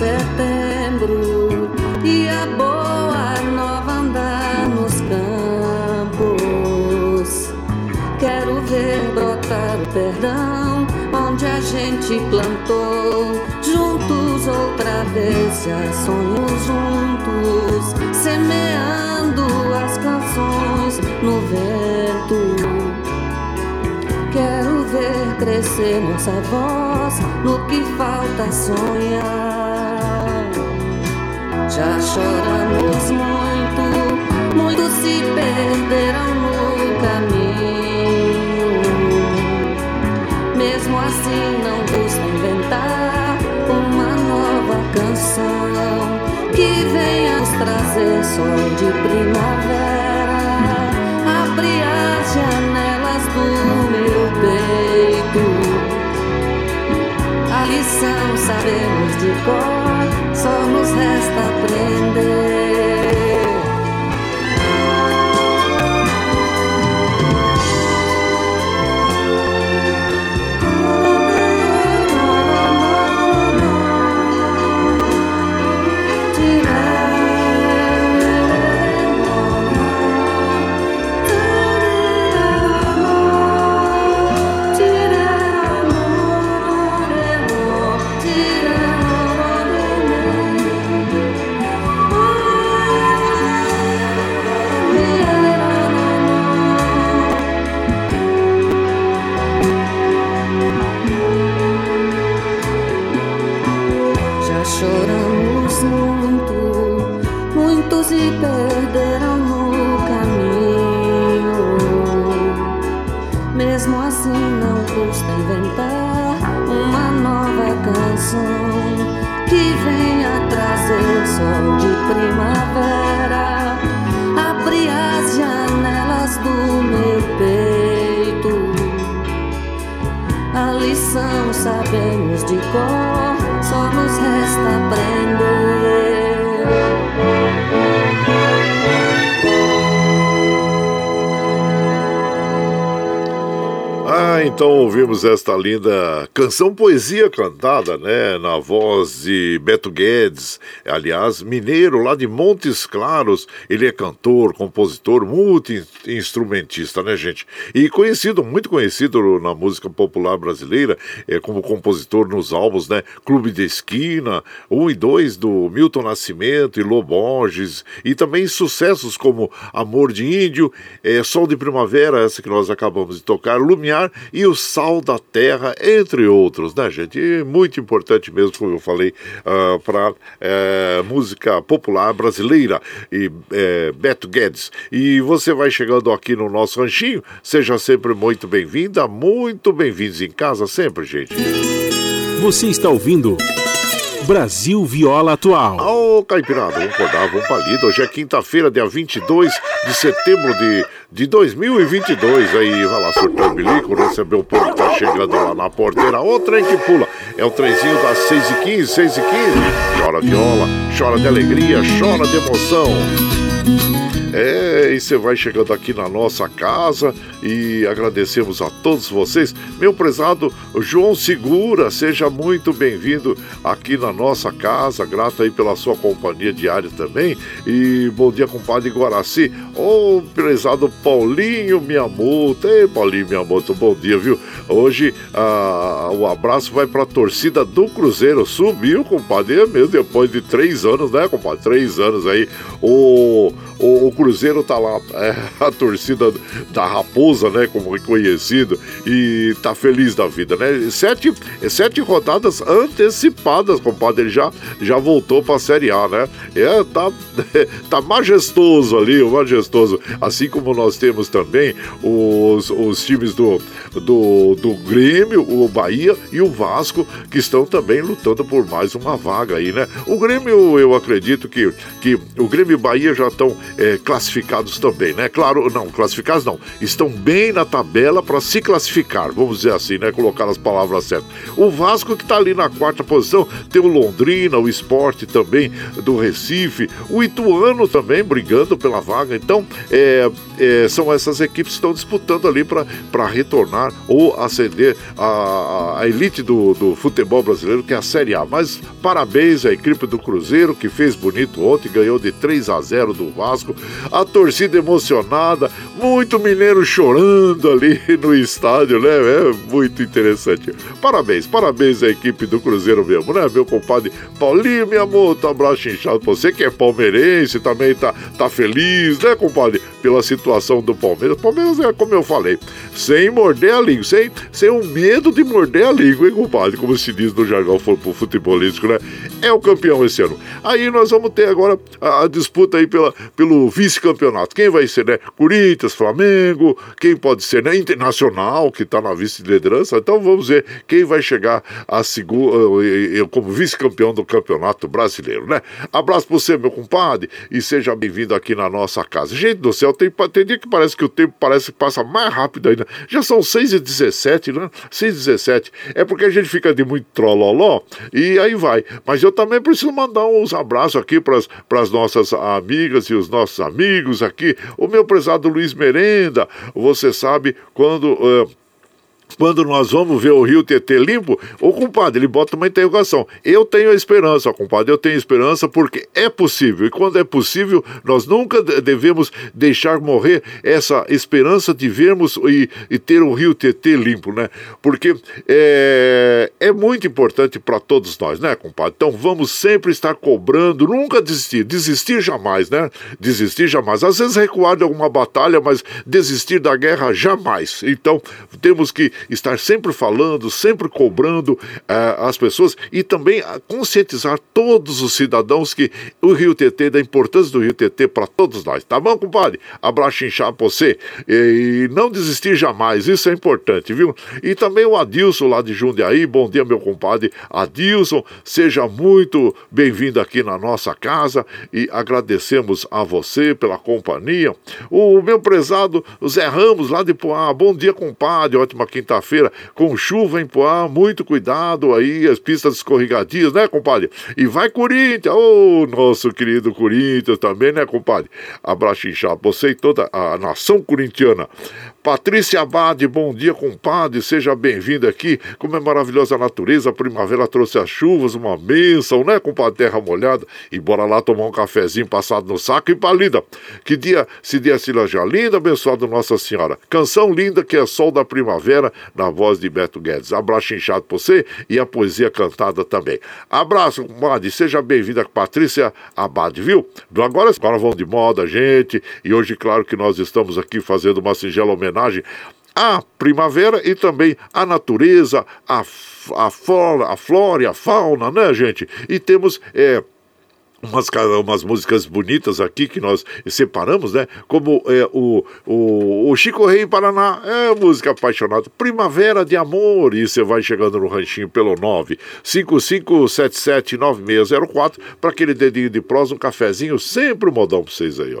Setembro e a boa nova andar nos campos. Quero ver brotar o perdão onde a gente plantou. Juntos outra vez, já sonhos juntos, semeando as canções no vento. Quero ver crescer nossa voz no que falta sonhar. Já choramos muito, muitos se perderam no caminho. Mesmo assim, não custa inventar uma nova canção que venha nos trazer sol de primavera. Abre as janelas do meu peito. A lição sabemos de cor só nos resta aprender. Então ouvimos esta linda canção poesia cantada, né, na voz de Beto Guedes, aliás, mineiro lá de Montes Claros. Ele é cantor, compositor, multi-instrumentista, né, gente? E conhecido, muito conhecido na música popular brasileira, é, como compositor nos álbuns, né, Clube de Esquina, 1 e 2 do Milton Nascimento e Loborges, e também sucessos como Amor de Índio, é, Sol de Primavera, essa que nós acabamos de tocar, Lumiar e o Sal da Terra, entre outros, né, gente? E muito importante mesmo, como eu falei, uh, ah, para uh, eh, música popular brasileira e uh, Beto Guedes. E você vai chegando aqui no nosso ranchinho, seja sempre muito bem-vinda, muito bem-vindos em casa sempre, gente. Você está ouvindo. Brasil Viola Atual. Ô, oh, Caipirada, vamos acordar, vamos palida. Hoje é quinta-feira, dia 22 de setembro de, de 2022. Aí, vai lá, surtando bilico, receber o povo que tá chegando lá na porteira. O trem que pula. É o trenzinho das 6h15, 6h15. Chora viola, chora de alegria, chora de emoção. É, e você vai chegando aqui na nossa casa e agradecemos a todos vocês. Meu prezado João Segura, seja muito bem-vindo aqui na nossa casa. Grato aí pela sua companhia diária também. E bom dia, compadre Guaraci. Ô, oh, prezado Paulinho Miyamoto. Ei, Paulinho Miyamoto, bom dia, viu? Hoje ah, o abraço vai para a torcida do Cruzeiro. Subiu, compadre, é mesmo, depois de três anos, né, compadre? Três anos aí. O, o, o Cruzeiro tá lá, é, a torcida da Raposa, né, como é conhecido, e tá feliz da vida, né? Sete, sete rodadas antecipadas, compadre, ele já, já voltou pra Série A, né? É, tá, tá majestoso ali, majestoso. Assim como nós temos também os, os times do, do, do Grêmio, o Bahia e o Vasco, que estão também lutando por mais uma vaga aí, né? O Grêmio, eu acredito que, que o Grêmio e Bahia já estão é, classificados também, né? Claro, não, classificados não, estão bem na tabela para se classificar, vamos dizer assim, né? Colocar as palavras certas. O Vasco que está ali na quarta posição, tem o Londrina, o Esporte também do Recife, o Ituano também brigando pela vaga. Então, é, é, são essas equipes que estão disputando ali para retornar ou ascender a, a elite do, do futebol brasileiro, que é a Série A. Mas parabéns à equipe do Cruzeiro, que fez bonito ontem, ganhou de 3 a 0 do Vasco. A torcida emocionada, muito mineiro chorando ali no estádio, né? É muito interessante. Parabéns, parabéns à equipe do Cruzeiro mesmo, né, meu compadre Paulinho, minha moto, abraço inchado. Você que é palmeirense também tá, tá feliz, né, compadre? Pela situação do Palmeiras. Palmeiras é como eu falei, sem morder a língua, sem, sem o medo de morder a língua, hein, compadre? Como se diz no jargão futebolístico, né? É o campeão esse ano. Aí nós vamos ter agora a, a disputa aí pela, pelo vice-campeonato. Quem vai ser, né? Corinthians, Flamengo, quem pode ser, né? Internacional, que tá na vice-liderança. Então vamos ver quem vai chegar a seguro, eh, eh, como vice-campeão do campeonato brasileiro, né? Abraço pra você, meu compadre, e seja bem-vindo aqui na nossa casa. Gente do céu, tem, tem dia que parece que o tempo parece que passa mais rápido ainda. Já são 6 e 17 né? 6 e 17 É porque a gente fica de muito trololó e aí vai. Mas eu também preciso mandar uns abraços aqui para as nossas amigas e os nossos amigos aqui. O meu prezado Luiz Merenda, você sabe quando. Uh, quando nós vamos ver o rio TT limpo, o compadre, ele bota uma interrogação. Eu tenho esperança, compadre, eu tenho esperança porque é possível. E quando é possível, nós nunca devemos deixar morrer essa esperança de vermos e, e ter o rio TT limpo, né? Porque é, é muito importante para todos nós, né, compadre? Então vamos sempre estar cobrando, nunca desistir. Desistir jamais, né? Desistir jamais. Às vezes recuar de alguma batalha, mas desistir da guerra jamais. Então temos que estar sempre falando, sempre cobrando uh, as pessoas e também conscientizar todos os cidadãos que o Rio TT, da importância do Rio TT para todos nós. Tá bom, compadre? Abraço inchado pra você e não desistir jamais, isso é importante, viu? E também o Adilson lá de Jundiaí, bom dia, meu compadre Adilson, seja muito bem-vindo aqui na nossa casa e agradecemos a você pela companhia. O meu prezado Zé Ramos lá de Poá, bom dia, compadre, ótima quinta quinta-feira com chuva em Poá, muito cuidado aí, as pistas escorregadias, né, compadre? E vai Corinthians, ô, oh, nosso querido Corinthians também, né, compadre? Abraço inchado, você e toda a nação corintiana. Patrícia Abade, bom dia, compadre. Seja bem-vindo aqui. Como é maravilhosa a natureza, a primavera trouxe as chuvas, uma bênção, né, compadre? Terra molhada. E bora lá tomar um cafezinho passado no saco e palida. Que dia, se dia se já linda, abençoado Nossa Senhora. Canção linda que é Sol da Primavera, na voz de Beto Guedes. Abraço inchado pra você e a poesia cantada também. Abraço, compadre. Seja bem-vinda, Patrícia Abade, viu? Agora, agora vão de moda, gente. E hoje, claro que nós estamos aqui fazendo uma singela homenagem homenagem à primavera e também à natureza, à, à, flora, à flora e à fauna, né, gente? E temos. É, umas, umas músicas bonitas aqui que nós separamos, né? Como é, o, o, o Chico Rei Paraná, é música apaixonada, Primavera de Amor, e você vai chegando no ranchinho pelo 955779604 para aquele dedinho de prosa, um cafezinho, sempre um modão para vocês aí, ó.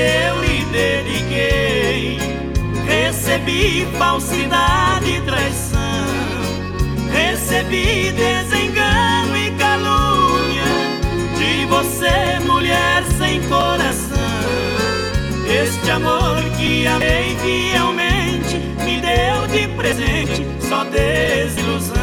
eu lhe dediquei, recebi falsidade e traição, recebi desengano e calúnia de você, mulher sem coração. Este amor que amei fielmente me deu de presente só desilusão.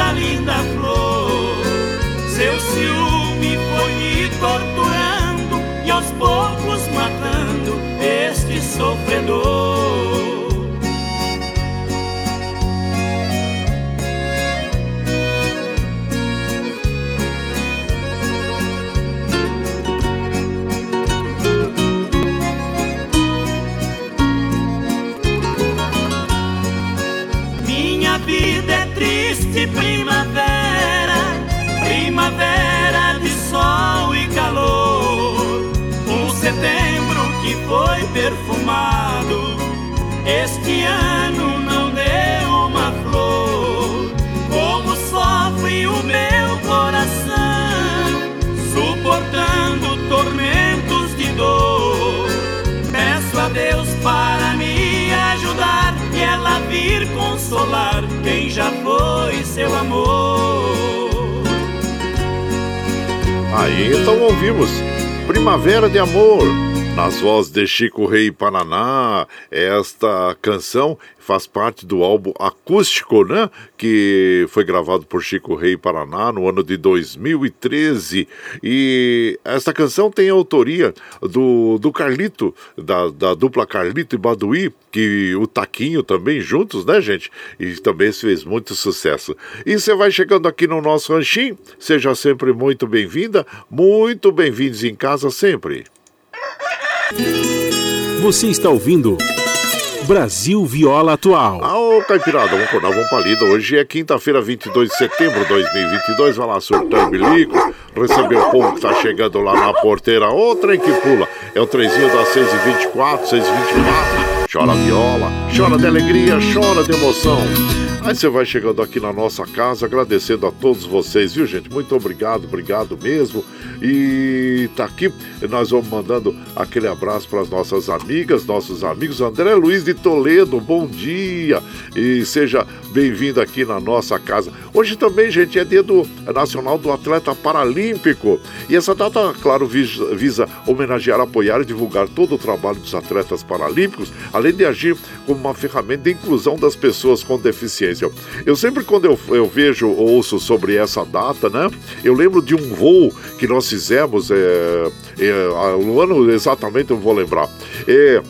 Desta linda flor. Consolar quem já foi seu amor. Aí então ouvimos Primavera de Amor, Nas vozes de Chico Rei Paraná, esta canção faz parte do álbum acústico, né? Que foi gravado por Chico Rei Paraná no ano de 2013. E esta canção tem autoria do, do Carlito, da, da dupla Carlito e Baduí, que o Taquinho também juntos, né, gente? E também fez muito sucesso. E você vai chegando aqui no nosso ranchinho, seja sempre muito bem-vinda, muito bem-vindos em casa sempre. Você está ouvindo Brasil Viola Atual. Ah, ô Caipirada, vamos acordar, vamos palida. Hoje é quinta-feira, 22 de setembro de 2022. Vai lá, surtando bilico, receber o povo que tá chegando lá na porteira. Ô, trem que pula. É o trenzinho das 6h24, 6h24. Chora viola, chora de alegria, chora de emoção. Aí você vai chegando aqui na nossa casa, agradecendo a todos vocês, viu, gente? Muito obrigado, obrigado mesmo. E tá aqui, nós vamos mandando aquele abraço para as nossas amigas, nossos amigos. André Luiz de Toledo, bom dia e seja bem-vindo aqui na nossa casa. Hoje também, gente, é dia do Nacional do Atleta Paralímpico. E essa data, claro, visa, homenagear, apoiar e divulgar todo o trabalho dos atletas paralímpicos, além de agir como uma ferramenta de inclusão das pessoas com deficiência. Eu sempre, quando eu, eu vejo, ouço sobre essa data, né, eu lembro de um voo que nós fizemos, é, é, no ano exatamente eu vou lembrar. É,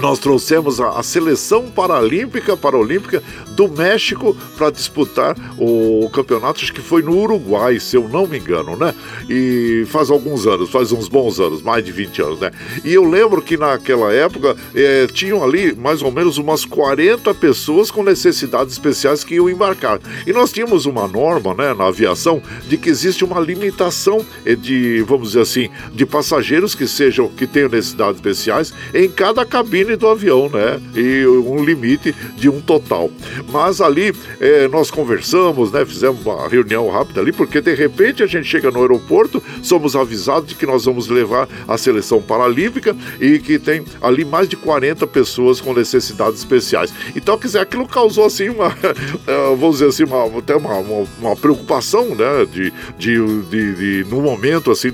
nós trouxemos a, a, seleção paralímpica, paralímpica do México para disputar o campeonato, acho que foi no Uruguai, se eu não me engano, né? E faz alguns anos, faz uns bons anos, mais de 20 anos, né? E eu lembro que naquela época é, tinham ali mais ou menos umas 40 pessoas com necessidades especiais que iam embarcar. E nós tínhamos uma norma, né, na aviação, de que existe uma limitação de, vamos dizer assim, de passageiros que sejam, que tenham necessidades especiais em cada cabine cabine do avião, né? E um limite de um total. Mas ali é, nós conversamos, né? Fizemos uma reunião rápida ali, porque de repente a gente chega no aeroporto, somos avisados de que nós vamos levar a seleção paralímpica e que tem ali mais de 40 pessoas com necessidades especiais. Então, quer dizer, aquilo causou assim uma, é, vamos dizer assim, uma, até uma, uma, uma preocupação, né? De, de, de, de, no momento assim,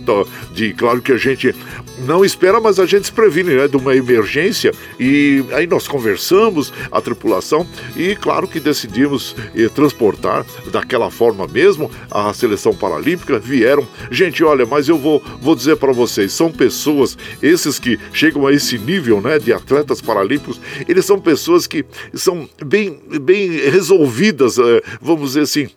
de claro que a gente não espera, mas a gente se previne, né? De uma emergência e aí nós conversamos, a tripulação, e claro que decidimos eh, transportar daquela forma mesmo a seleção paralímpica. Vieram, gente, olha, mas eu vou, vou dizer para vocês, são pessoas, esses que chegam a esse nível né, de atletas paralímpicos, eles são pessoas que são bem, bem resolvidas, eh, vamos dizer assim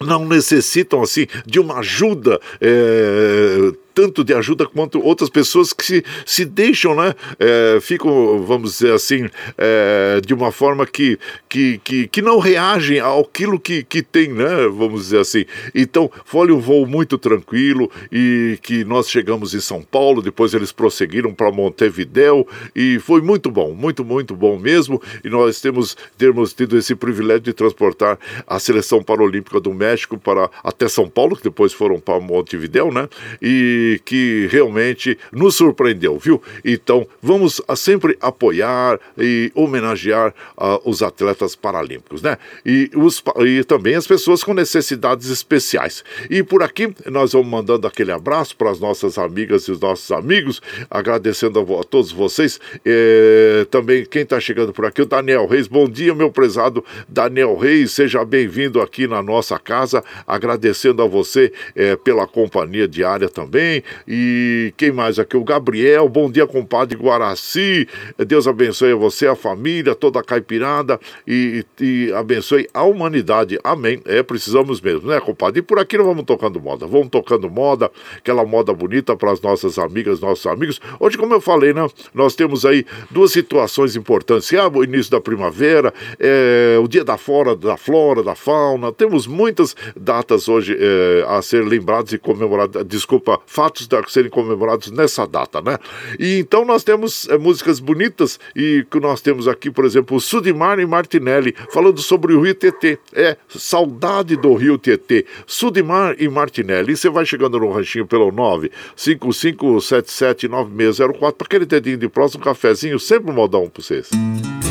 não necessitam assim de uma ajuda é, tanto de ajuda quanto outras pessoas que se, se deixam, né? É, ficam, vamos dizer assim, é, de uma forma que, que, que, que não reagem àquilo que, que tem, né? Vamos dizer assim. Então, foi um voo muito tranquilo e que nós chegamos em São Paulo, depois eles prosseguiram para Montevidéu e foi muito bom, muito, muito bom mesmo. E nós temos, temos tido esse privilégio de transportar a seleção paralímpica do México para até São Paulo, que depois foram para Montevidéu, né? E que realmente nos surpreendeu, viu? Então, vamos sempre apoiar e homenagear uh, os atletas paralímpicos, né? E, os, e também as pessoas com necessidades especiais. E por aqui, nós vamos mandando aquele abraço para as nossas amigas e os nossos amigos, agradecendo a, a todos vocês. É, também quem está chegando por aqui, o Daniel Reis. Bom dia, meu prezado Daniel Reis, seja bem-vindo aqui na nossa casa, agradecendo a você é, pela companhia diária também também. E quem mais aqui? O Gabriel. Bom dia, compadre Guaraci. Deus abençoe você, a família, toda a caipirada e, e abençoe a humanidade. Amém. É, precisamos mesmo, né, compadre? E por aqui não vamos tocando moda. Vamos tocando moda, aquela moda bonita para as nossas amigas, nossos amigos. Hoje, como eu falei, né? Nós temos aí duas situações importantes. É o início da primavera, é, o dia da flora, da flora, da fauna. Temos muitas datas hoje é, a ser lembradas e comemoradas. Desculpa, fatos a serem comemorados nessa data, né? E então nós temos é, músicas bonitas e que nós temos aqui, por exemplo, o Sudimar e Martinelli falando sobre o Rio Tietê. É saudade do Rio Tietê. Sudimar e Martinelli. E você vai chegando no ranchinho pelo 955779604 para aquele dedinho de próximo, um cafezinho, sempre um modão para vocês. Vou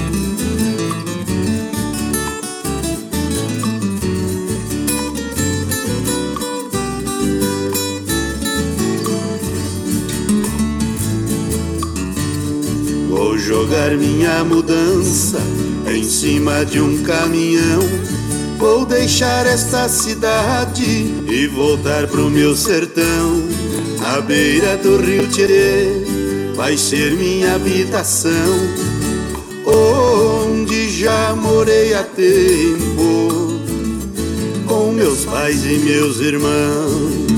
jogar minha mudança em cima de um caminhão. Vou deixar esta cidade e voltar pro meu sertão. À beira do rio Tirê vai ser minha habitação. Onde já morei há tempo com meus pais e meus irmãos.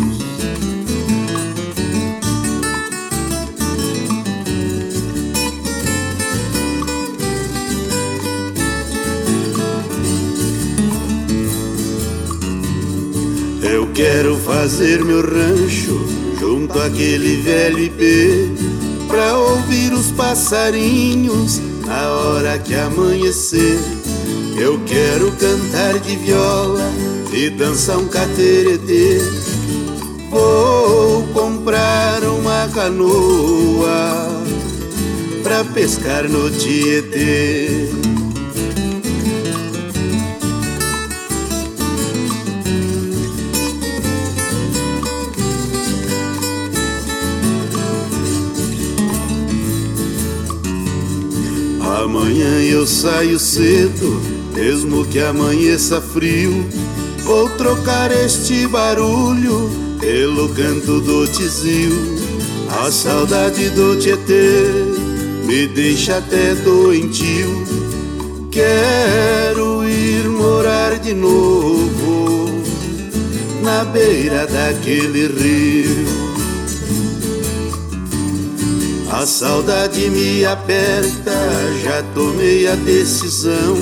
Quero fazer meu rancho junto àquele velho ipê Pra ouvir os passarinhos na hora que amanhecer. Eu quero cantar de viola e dançar um cateretê. Vou comprar uma canoa pra pescar no Tietê Amanhã eu saio cedo, mesmo que amanheça frio. Vou trocar este barulho pelo canto do tizil. A saudade do Tietê me deixa até doentio. Quero ir morar de novo na beira daquele rio. A saudade me aperta, já tomei a decisão.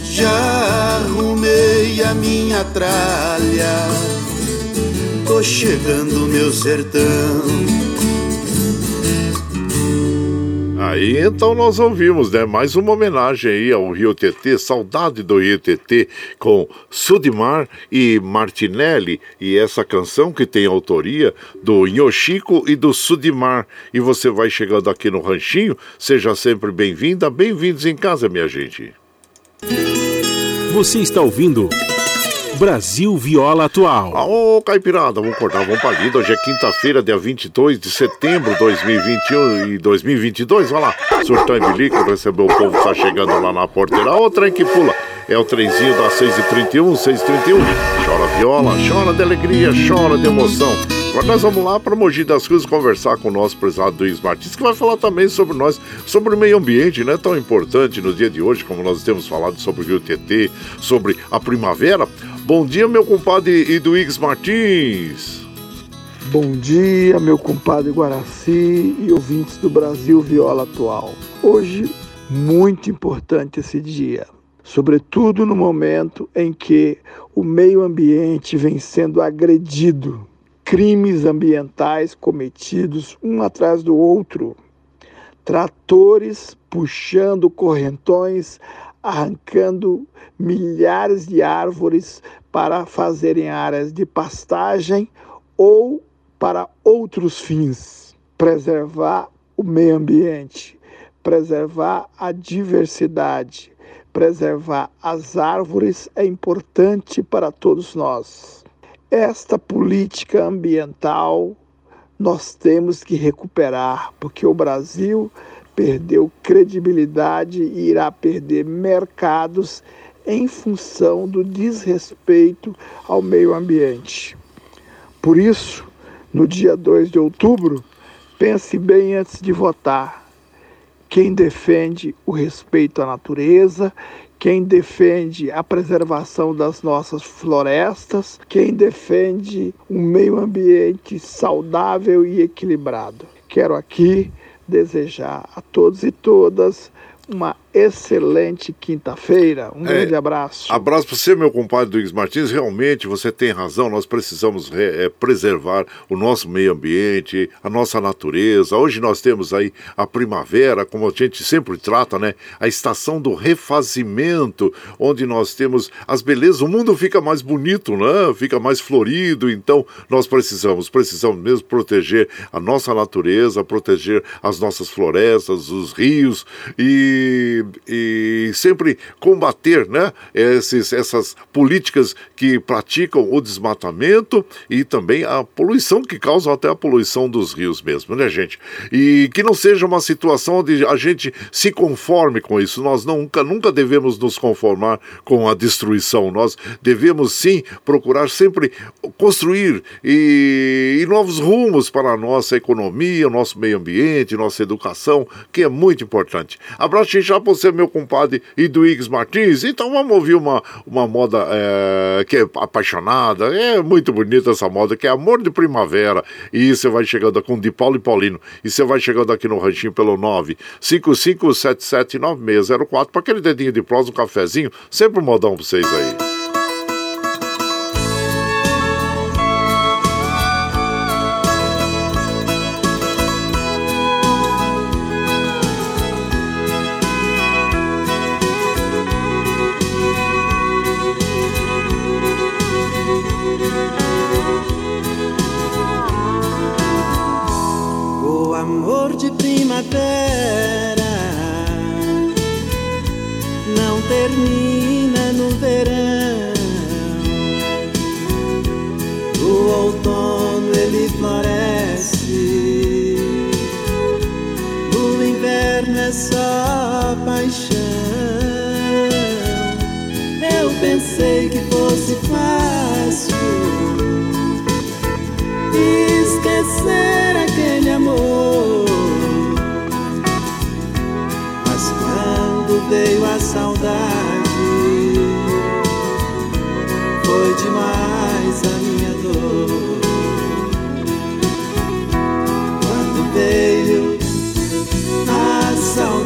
Já arrumei a minha tralha, tô chegando meu sertão. Aí então nós ouvimos, né? Mais uma homenagem aí ao Rio TT, saudade do Rio TT, com Sudimar e Martinelli. E essa canção que tem autoria do Yoshiko e do Sudimar. E você vai chegando aqui no Ranchinho, seja sempre bem-vinda, bem-vindos em casa, minha gente. Você está ouvindo. Brasil Viola Atual. Ô, Caipirada, vamos cortar, vamos pra lida. Hoje é quinta-feira, dia 22 de setembro de 2021 e 2022. Olha lá, surtão e bilico, recebeu o povo que tá chegando lá na porteira. O trem que pula. É o trenzinho das 6h31, 6h31. Chora viola, chora de alegria, chora de emoção. Agora nós vamos lá para Mogi das Cruzes conversar com o nosso prezado Luiz Martins, que vai falar também sobre nós, sobre o meio ambiente, né? Tão importante no dia de hoje, como nós temos falado sobre o Rio TT, sobre a primavera. Bom dia, meu compadre Iduígues Martins. Bom dia, meu compadre Guaraci e ouvintes do Brasil Viola Atual. Hoje, muito importante esse dia, sobretudo no momento em que o meio ambiente vem sendo agredido crimes ambientais cometidos um atrás do outro, tratores puxando correntões, arrancando milhares de árvores para fazerem áreas de pastagem ou para outros fins. Preservar o meio ambiente, preservar a diversidade, preservar as árvores é importante para todos nós. Esta política ambiental nós temos que recuperar, porque o Brasil perdeu credibilidade e irá perder mercados em função do desrespeito ao meio ambiente. Por isso, no dia 2 de outubro, pense bem antes de votar. Quem defende o respeito à natureza, quem defende a preservação das nossas florestas, quem defende um meio ambiente saudável e equilibrado. Quero aqui desejar a todos e todas uma excelente quinta-feira. Um é, grande abraço. Abraço para você, meu compadre Luiz Martins. Realmente você tem razão, nós precisamos é, preservar o nosso meio ambiente, a nossa natureza. Hoje nós temos aí a primavera, como a gente sempre trata, né? A estação do refazimento, onde nós temos as belezas. O mundo fica mais bonito, né? Fica mais florido. Então nós precisamos, precisamos mesmo proteger a nossa natureza, proteger as nossas florestas, os rios e e, sempre combater né, esses, essas políticas que praticam o desmatamento e também a poluição que causa até a poluição dos rios mesmo, né, gente? E que não seja uma situação onde a gente se conforme com isso. Nós nunca, nunca devemos nos conformar com a destruição. Nós devemos sim procurar sempre construir e, e novos rumos para a nossa economia, nosso meio ambiente, nossa educação, que é muito importante. Abraço para você, meu compadre Iduígues Martins. Então vamos ouvir uma, uma moda é, que é apaixonada. É muito bonita essa moda, que é Amor de Primavera. E você vai chegando com de Paulo e Paulino. E você vai chegando aqui no ranchinho pelo 955779604 para aquele dedinho de prosa, um cafezinho. Sempre um modão para vocês aí. Outono ele floresce, no inverno é só paixão. Eu pensei que fosse fácil a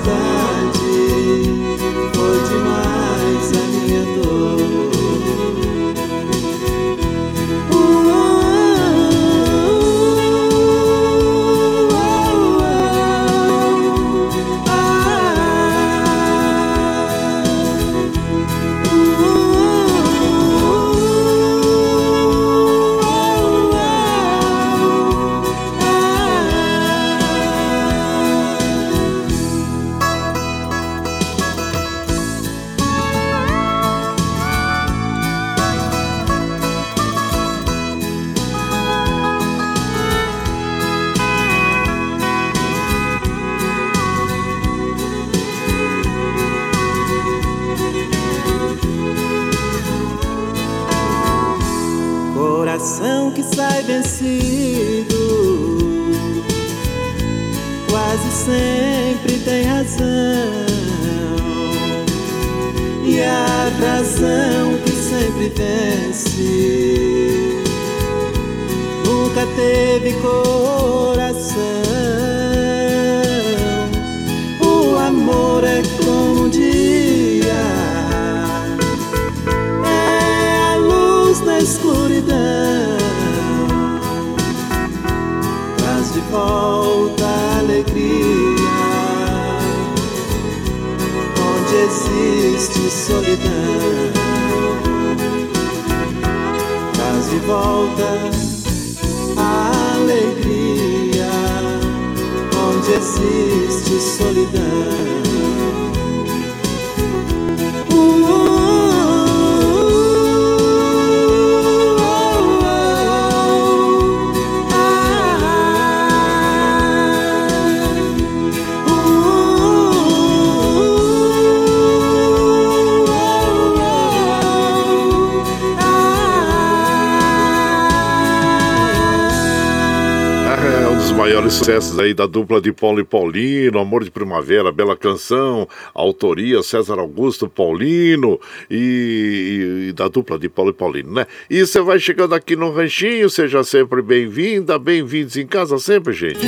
da dupla de Paulo e Paulino, Amor de Primavera, Bela Canção, autoria César Augusto Paulino e, e da dupla de Paulo e Paulino, né? E você vai chegando aqui no Ranchinho, seja sempre bem-vinda, bem-vindos em casa sempre, gente.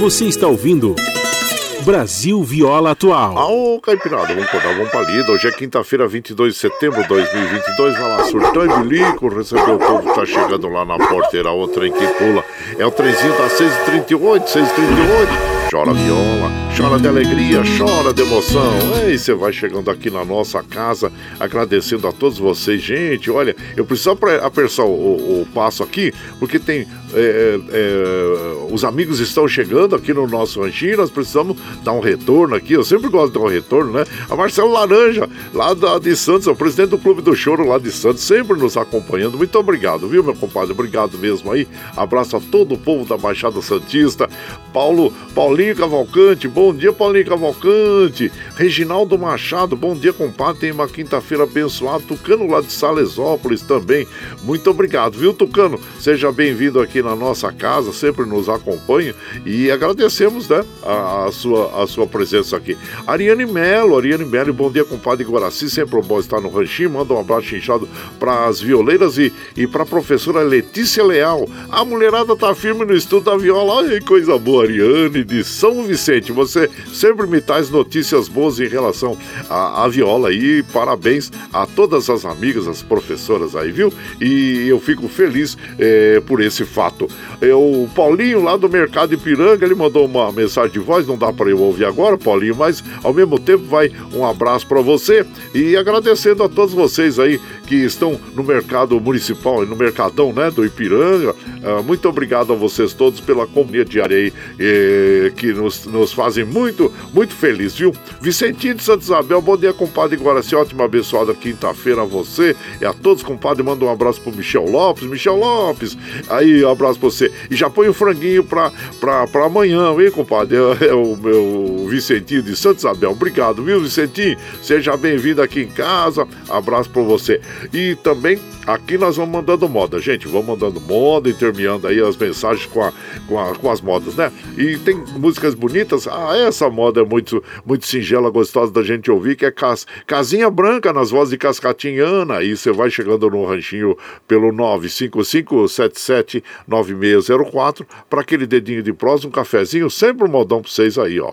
Você está ouvindo Brasil Viola Atual. Ô, Caipirada, vamos acordar, vamos pra lida. Hoje é quinta-feira, 22 de setembro de 2022. Vai lá, surtão e bilico, recebeu o povo que tá chegando lá na porteira, o trem que pula. É o trenzinho da 638, 638. Chora viola, chora de alegria, chora de emoção. E você vai chegando aqui na nossa casa, agradecendo a todos vocês. Gente, olha, eu preciso apressar o, o, passo aqui, porque tem é, é, os amigos estão chegando aqui no nosso ranchinho, nós precisamos dar um retorno aqui. Eu sempre gosto de dar um retorno, né? A Marcelo Laranja, lá da, de Santos, é o presidente do Clube do Choro lá de Santos, sempre nos acompanhando. Muito obrigado, viu, meu compadre? Obrigado mesmo aí. Abraço a todo o povo da Baixada Santista. Paulo, Paulinho Cavalcante, bom dia, Paulinho Cavalcante. Reginaldo Machado, bom dia, compadre. Tem uma quinta-feira abençoada. Tucano lá de Salesópolis também. Muito obrigado, viu, Tucano? Seja bem-vindo aqui na nossa casa, sempre nos acompanha e agradecemos né, a, a, sua, a sua presença aqui. Ariane Melo, Ariane Melo, bom dia, compadre Guaraci, sempre bom estar no ranchinho. Manda um abraço inchado para as violeiras e, e para a professora Letícia Leal. A mulherada tá firme no estudo da viola. Ai, coisa boa, Ariane de São Vicente. Você sempre me traz notícias boas em relação à, à viola e parabéns a todas as amigas, as professoras aí, viu? E eu fico feliz é, por esse fato fato. É, o Paulinho lá do Mercado Ipiranga, ele mandou uma mensagem de voz, não dá para eu ouvir agora, Paulinho, mas ao mesmo tempo vai um abraço para você e agradecendo a todos vocês aí que estão no mercado municipal, no mercadão, né, do Ipiranga. Uh, muito obrigado a vocês todos pela companhia diária aí, eh, que nos, nos fazem muito, muito feliz, viu? Vicentinho de Santa Isabel, bom dia, compadre Guaraci, ótima abençoada quinta-feira a você e a todos, compadre, manda um abraço pro Michel Lopes, Michel Lopes, aí, um abraço pra você. E já põe o franguinho pra, pra, pra amanhã, hein, compadre? É, é o meu Vicentinho de Santa Isabel, obrigado, viu, Vicentinho? Seja bem-vindo aqui em casa, abraço pra você. E também aqui nós vamos mandando moda, gente. Vamos mandando moda e terminando aí as mensagens com, a, com, a, com as modas, né? E tem músicas bonitas. Ah, essa moda é muito, muito singela, gostosa da gente ouvir, que é Cas, Casinha Branca nas vozes de Cascatinhana. E você vai chegando no ranchinho pelo 955779604 para aquele dedinho de prosa, um cafezinho, sempre um modão para vocês aí, ó.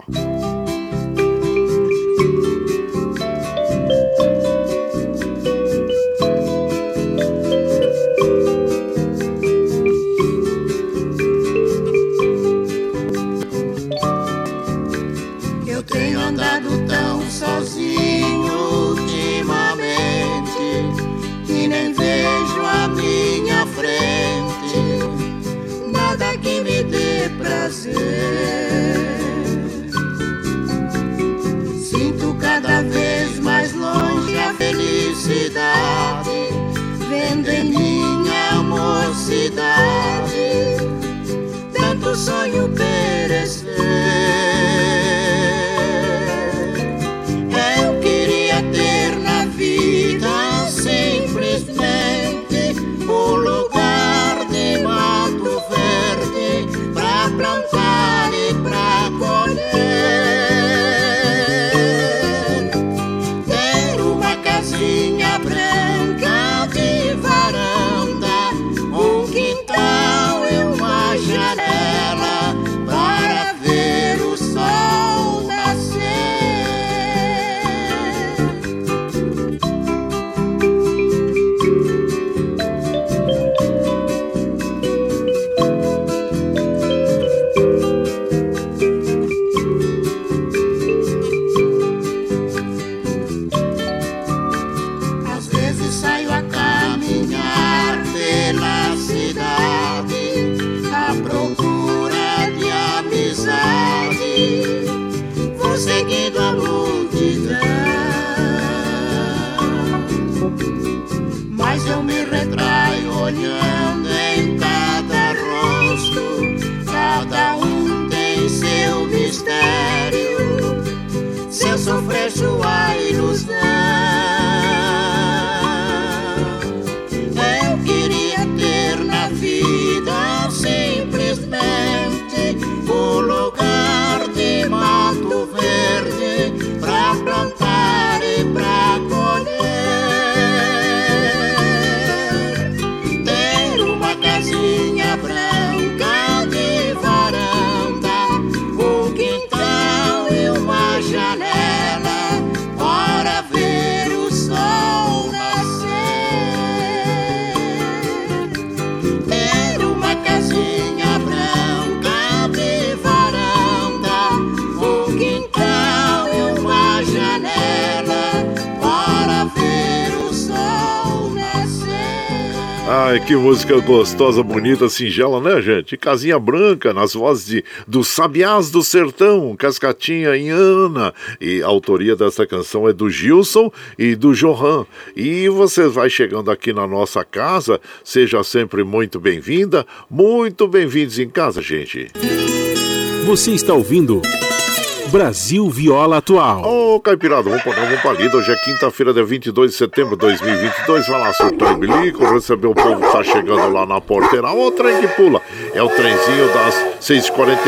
Música gostosa, bonita, singela, né, gente? Casinha Branca, nas vozes de, do Sabiás do Sertão, Cascatinha e Ana. E a autoria dessa canção é do Gilson e do Johan. E você vai chegando aqui na nossa casa, seja sempre muito bem-vinda, muito bem-vindos em casa, gente. Você está ouvindo. Brasil Viola Atual. Ô, oh, Caipirada, vamos para vamos pra lida. Hoje é quinta-feira, dia 22 de setembro de 2022. Vai lá, surtar o bilico, receber o povo que tá chegando lá na porteira. O trem que pula. É o trenzinho das 6h44,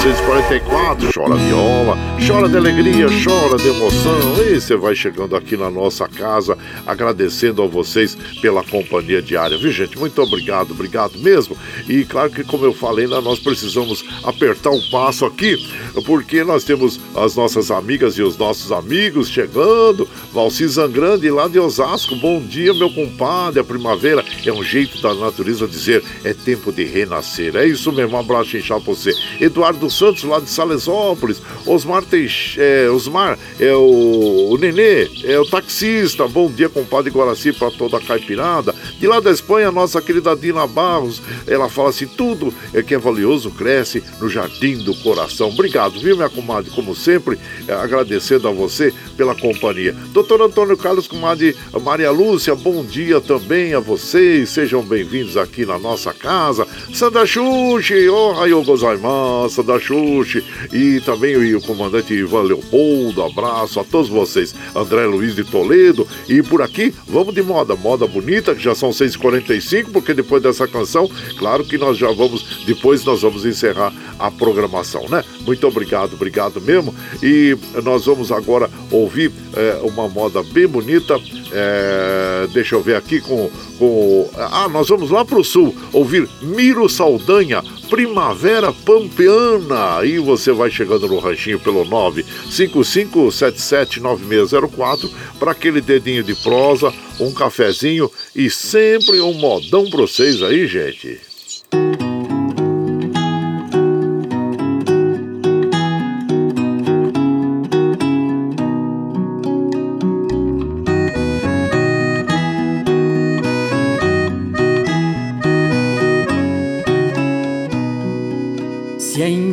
6h44. Chora viola, chora de alegria, chora de emoção. E você vai chegando aqui na nossa casa, agradecendo a vocês pela companhia diária, viu, gente? Muito obrigado, obrigado mesmo. E claro que, como eu falei, nós precisamos apertar um passo aqui, porque nós temos as nossas amigas e os nossos amigos chegando. Valci Zangrande lá de Osasco. Bom dia, meu compadre. A primavera é um jeito da natureza dizer é tempo de renascer. É isso mesmo. Um abraço inchado pra você. Eduardo Santos lá de Salesópolis. Osmar Teix... é, Osmar é o... o Nenê, é o taxista. Bom dia, compadre Guaraci, para toda a caipirada. De lá da Espanha, nossa querida Dina Barros. Ela fala assim: tudo é que é valioso cresce no jardim do coração. Obrigado, viu, minha comadre? como sempre, eh, agradecendo a você pela companhia. Doutor Antônio Carlos, comadre Maria Lúcia, bom dia também a vocês, sejam bem-vindos aqui na nossa casa. Sandra Xuxi, oh, raio gozaimasu, Sandra Xuxi, e também o comandante Ivan Leopoldo, abraço a todos vocês. André Luiz de Toledo, e por aqui, vamos de moda, moda bonita, que já são 6h45, porque depois dessa canção, claro que nós já vamos, depois nós vamos encerrar a programação, né? Muito obrigado, obrigado mesmo. E nós vamos agora ouvir é, uma moda bem bonita. É, deixa eu ver aqui com, com. Ah, nós vamos lá para o sul ouvir Miro Saldanha, Primavera Pampeana. Aí você vai chegando no ranchinho pelo 955779604 para aquele dedinho de prosa, um cafezinho e sempre um modão para vocês aí, gente.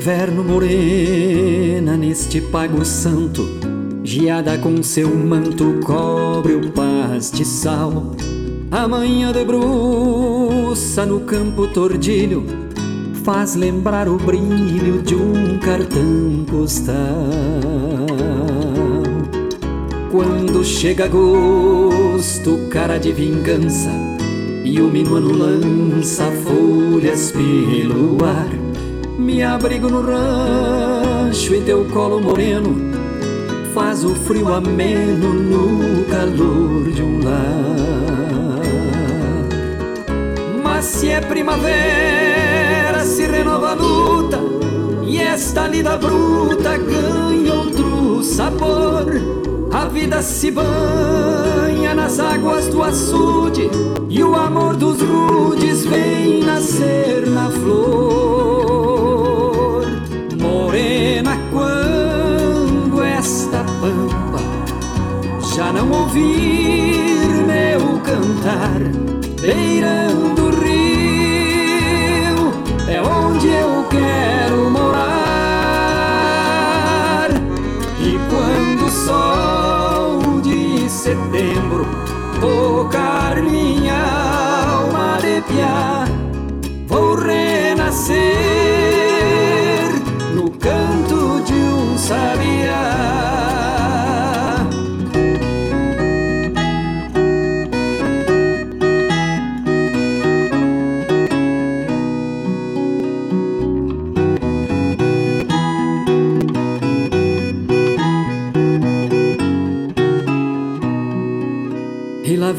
Inverno morena neste pago santo, geada com seu manto cobre o pastiçal. Amanhã debruça no campo tordilho, faz lembrar o brilho de um cartão postal. Quando chega agosto, cara de vingança, e o minuano lança folhas pelo ar me abrigo no rancho e teu colo moreno faz o frio ameno no calor de um lar. Mas se é primavera, se renova a luta e esta lida bruta ganha outro sabor. A vida se banha nas águas do açude e o amor dos rudes vem nascer na flor pampa. Já não ouvir meu cantar beirando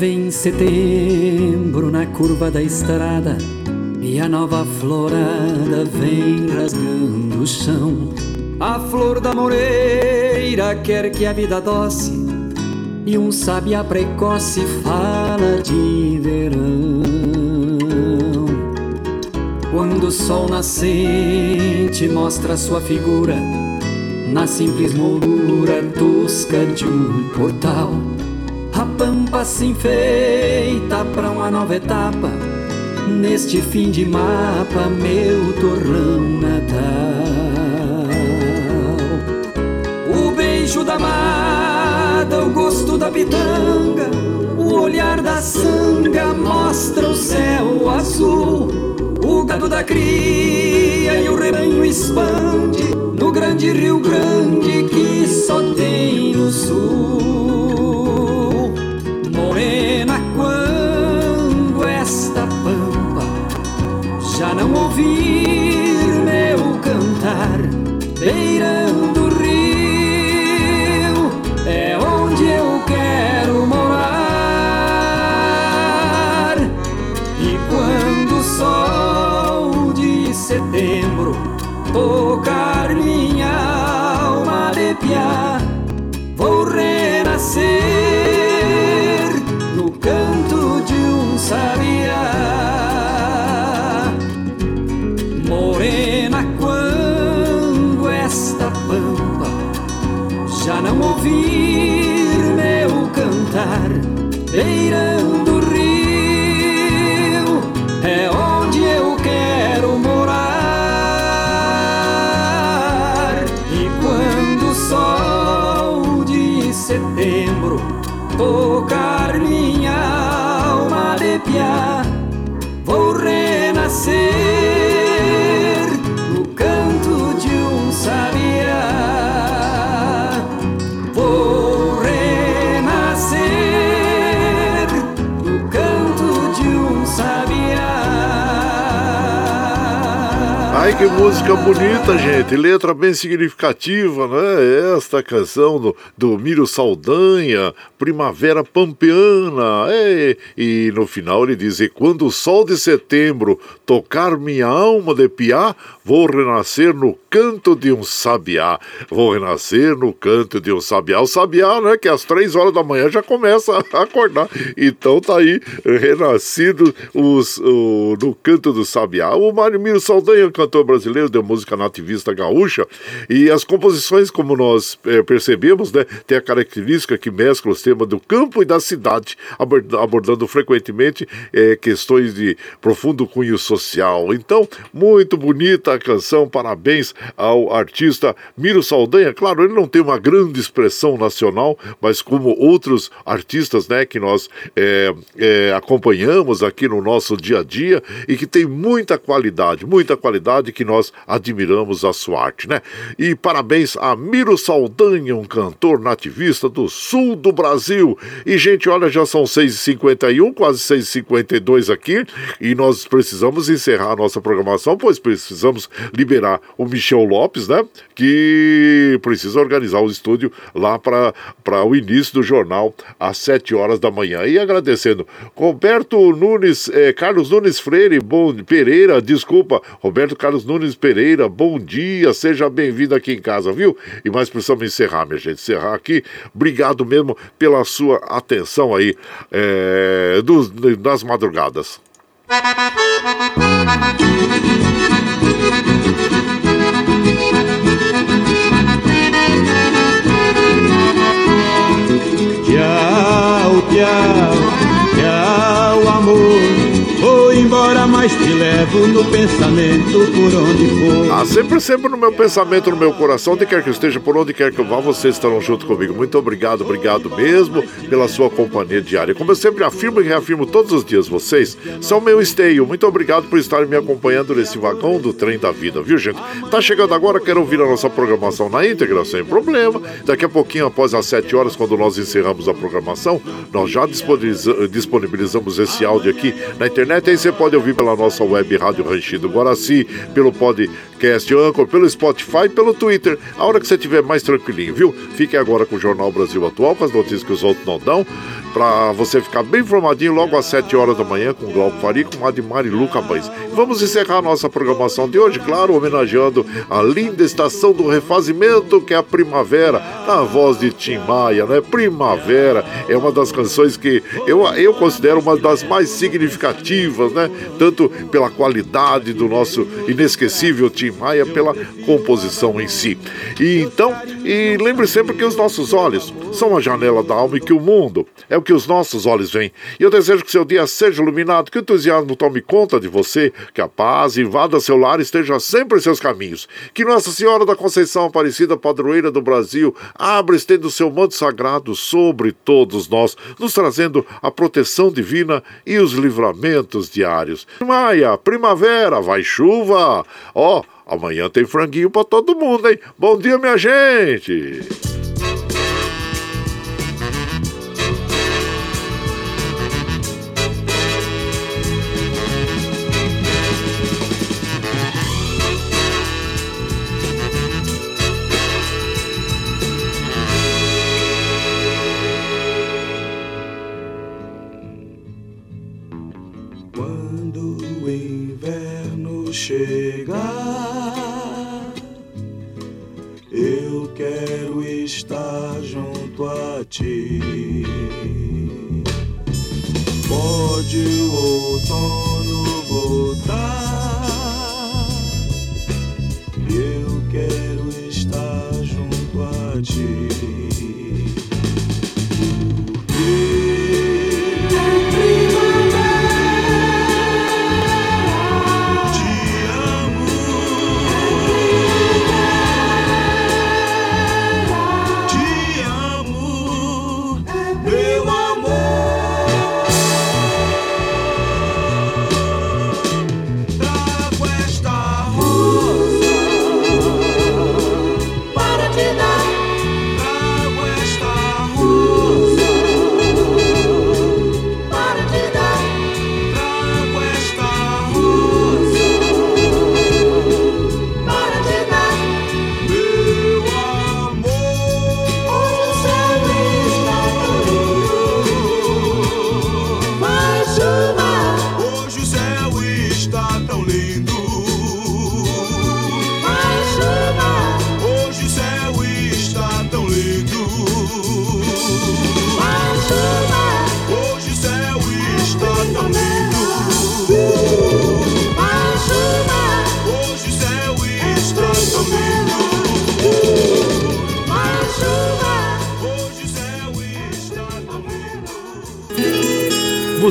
Vem setembro na curva da estrada E a nova florada vem rasgando o chão. A flor da moreira quer que a vida doce E um sábia precoce fala de verão. Quando o sol nascente mostra sua figura Na simples moldura tosca de um portal A pampa se enfeita pra uma nova etapa neste fim de mapa, meu torrão natal. O beijo da amada, o gosto da pitanga, o olhar da sanga mostra o céu azul. O gado da cria e o rebanho expande no grande Rio Grande que só tem no sul. Não ouvir que música bonita, gente. Letra bem significativa, né? Esta canção do, do Miro Saldanha, Primavera Pampeana. É, e no final ele diz: E quando o sol de setembro tocar minha alma de piá, vou renascer no canto de um sabiá. Vou renascer no canto de um sabiá. O sabiá, né? Que às três horas da manhã já começa a acordar. Então tá aí, renascido os, o, no canto do sabiá. O Mário Miro Saldanha, cantor brasileiro de música nativista gaúcha. E as composições, como nós eh, percebemos, né? Tem a característica que mescla os temas do campo e da cidade, abordando, frequentemente eh, questões de profundo cunho social. Então, muito bonita a canção, parabéns ao artista Miro Saldanha. Claro, ele não tem uma grande expressão nacional, mas como outros artistas, né, que nós é, é, acompanhamos aqui no nosso dia a dia e que tem muita qualidade, muita qualidade que nós admiramos a sua arte, né? E parabéns a Miro Saldanha, um cantor nativista do sul do Brasil. E, gente, olha, já são 6h51, quase 6h52 aqui, e nós precisamos encerrar a nossa programação, pois precisamos liberar o Michel Lopes, né? Que precisa organizar o estúdio lá para o início do jornal às 7 horas da manhã. E agradecendo Roberto Nunes, eh, Carlos Nunes Freire, bom Pereira, desculpa, Roberto Carlos Nunes Pereira, bom dia, seja bem-vindo aqui em casa, viu? E mais precisamos encerrar, minha gente, encerrar aqui. Obrigado mesmo pela sua atenção aí eh, dos, das madrugadas. Tchau, tchau, tchau, amor. Vou embora, mas te levo no pensamento por onde for. Ah, sempre, sempre no meu pensamento, no meu coração, onde quer que eu esteja, por onde quer que eu vá, vocês estarão junto comigo. Muito obrigado, obrigado mesmo pela sua companhia diária. Como eu sempre afirmo e reafirmo todos os dias, vocês são meu esteio. Muito obrigado por estarem me acompanhando nesse vagão do trem da vida, viu, gente? Tá chegando agora, quero ouvir a nossa programação na íntegra, sem problema. Daqui a pouquinho, após as 7 horas, quando nós encerramos a programação, nós já disponibiliza- disponibilizamos esse áudio aqui na internet. Aí você pode ouvir pela nossa web Rádio Ranchido Guaraci, pelo podcast Anchor, pelo Spotify, pelo Twitter. A hora que você estiver mais tranquilinho, viu? Fique agora com o Jornal Brasil Atual, com as notícias que os outros não dão, para você ficar bem informadinho logo às 7 horas da manhã com Glauco Fari, com a de Marilu Cabães. Vamos encerrar a nossa programação de hoje, claro, homenageando a linda estação do refazimento, que é a Primavera, na voz de Tim Maia, né? Primavera é uma das canções que eu, eu considero uma das mais significativas, né? Tanto pela qualidade do nosso inesquecível Tim Maia, pela composição em si. E então, e lembre sempre que os nossos olhos são a janela da alma e que o mundo é o que os nossos olhos veem. E eu desejo que seu dia seja iluminado, que o entusiasmo tome conta de você, que a paz invada seu lar e esteja sempre em seus caminhos. Que Nossa Senhora da Conceição Aparecida, padroeira do Brasil, abra estendo o seu manto sagrado sobre todos nós, nos trazendo a proteção divina e os livramentos diários. Maia, primavera, vai chuva. Ó, amanhã tem franguinho para todo mundo, hein? Bom dia, minha gente! Ti. Pode o outono voltar, eu quero estar junto a ti.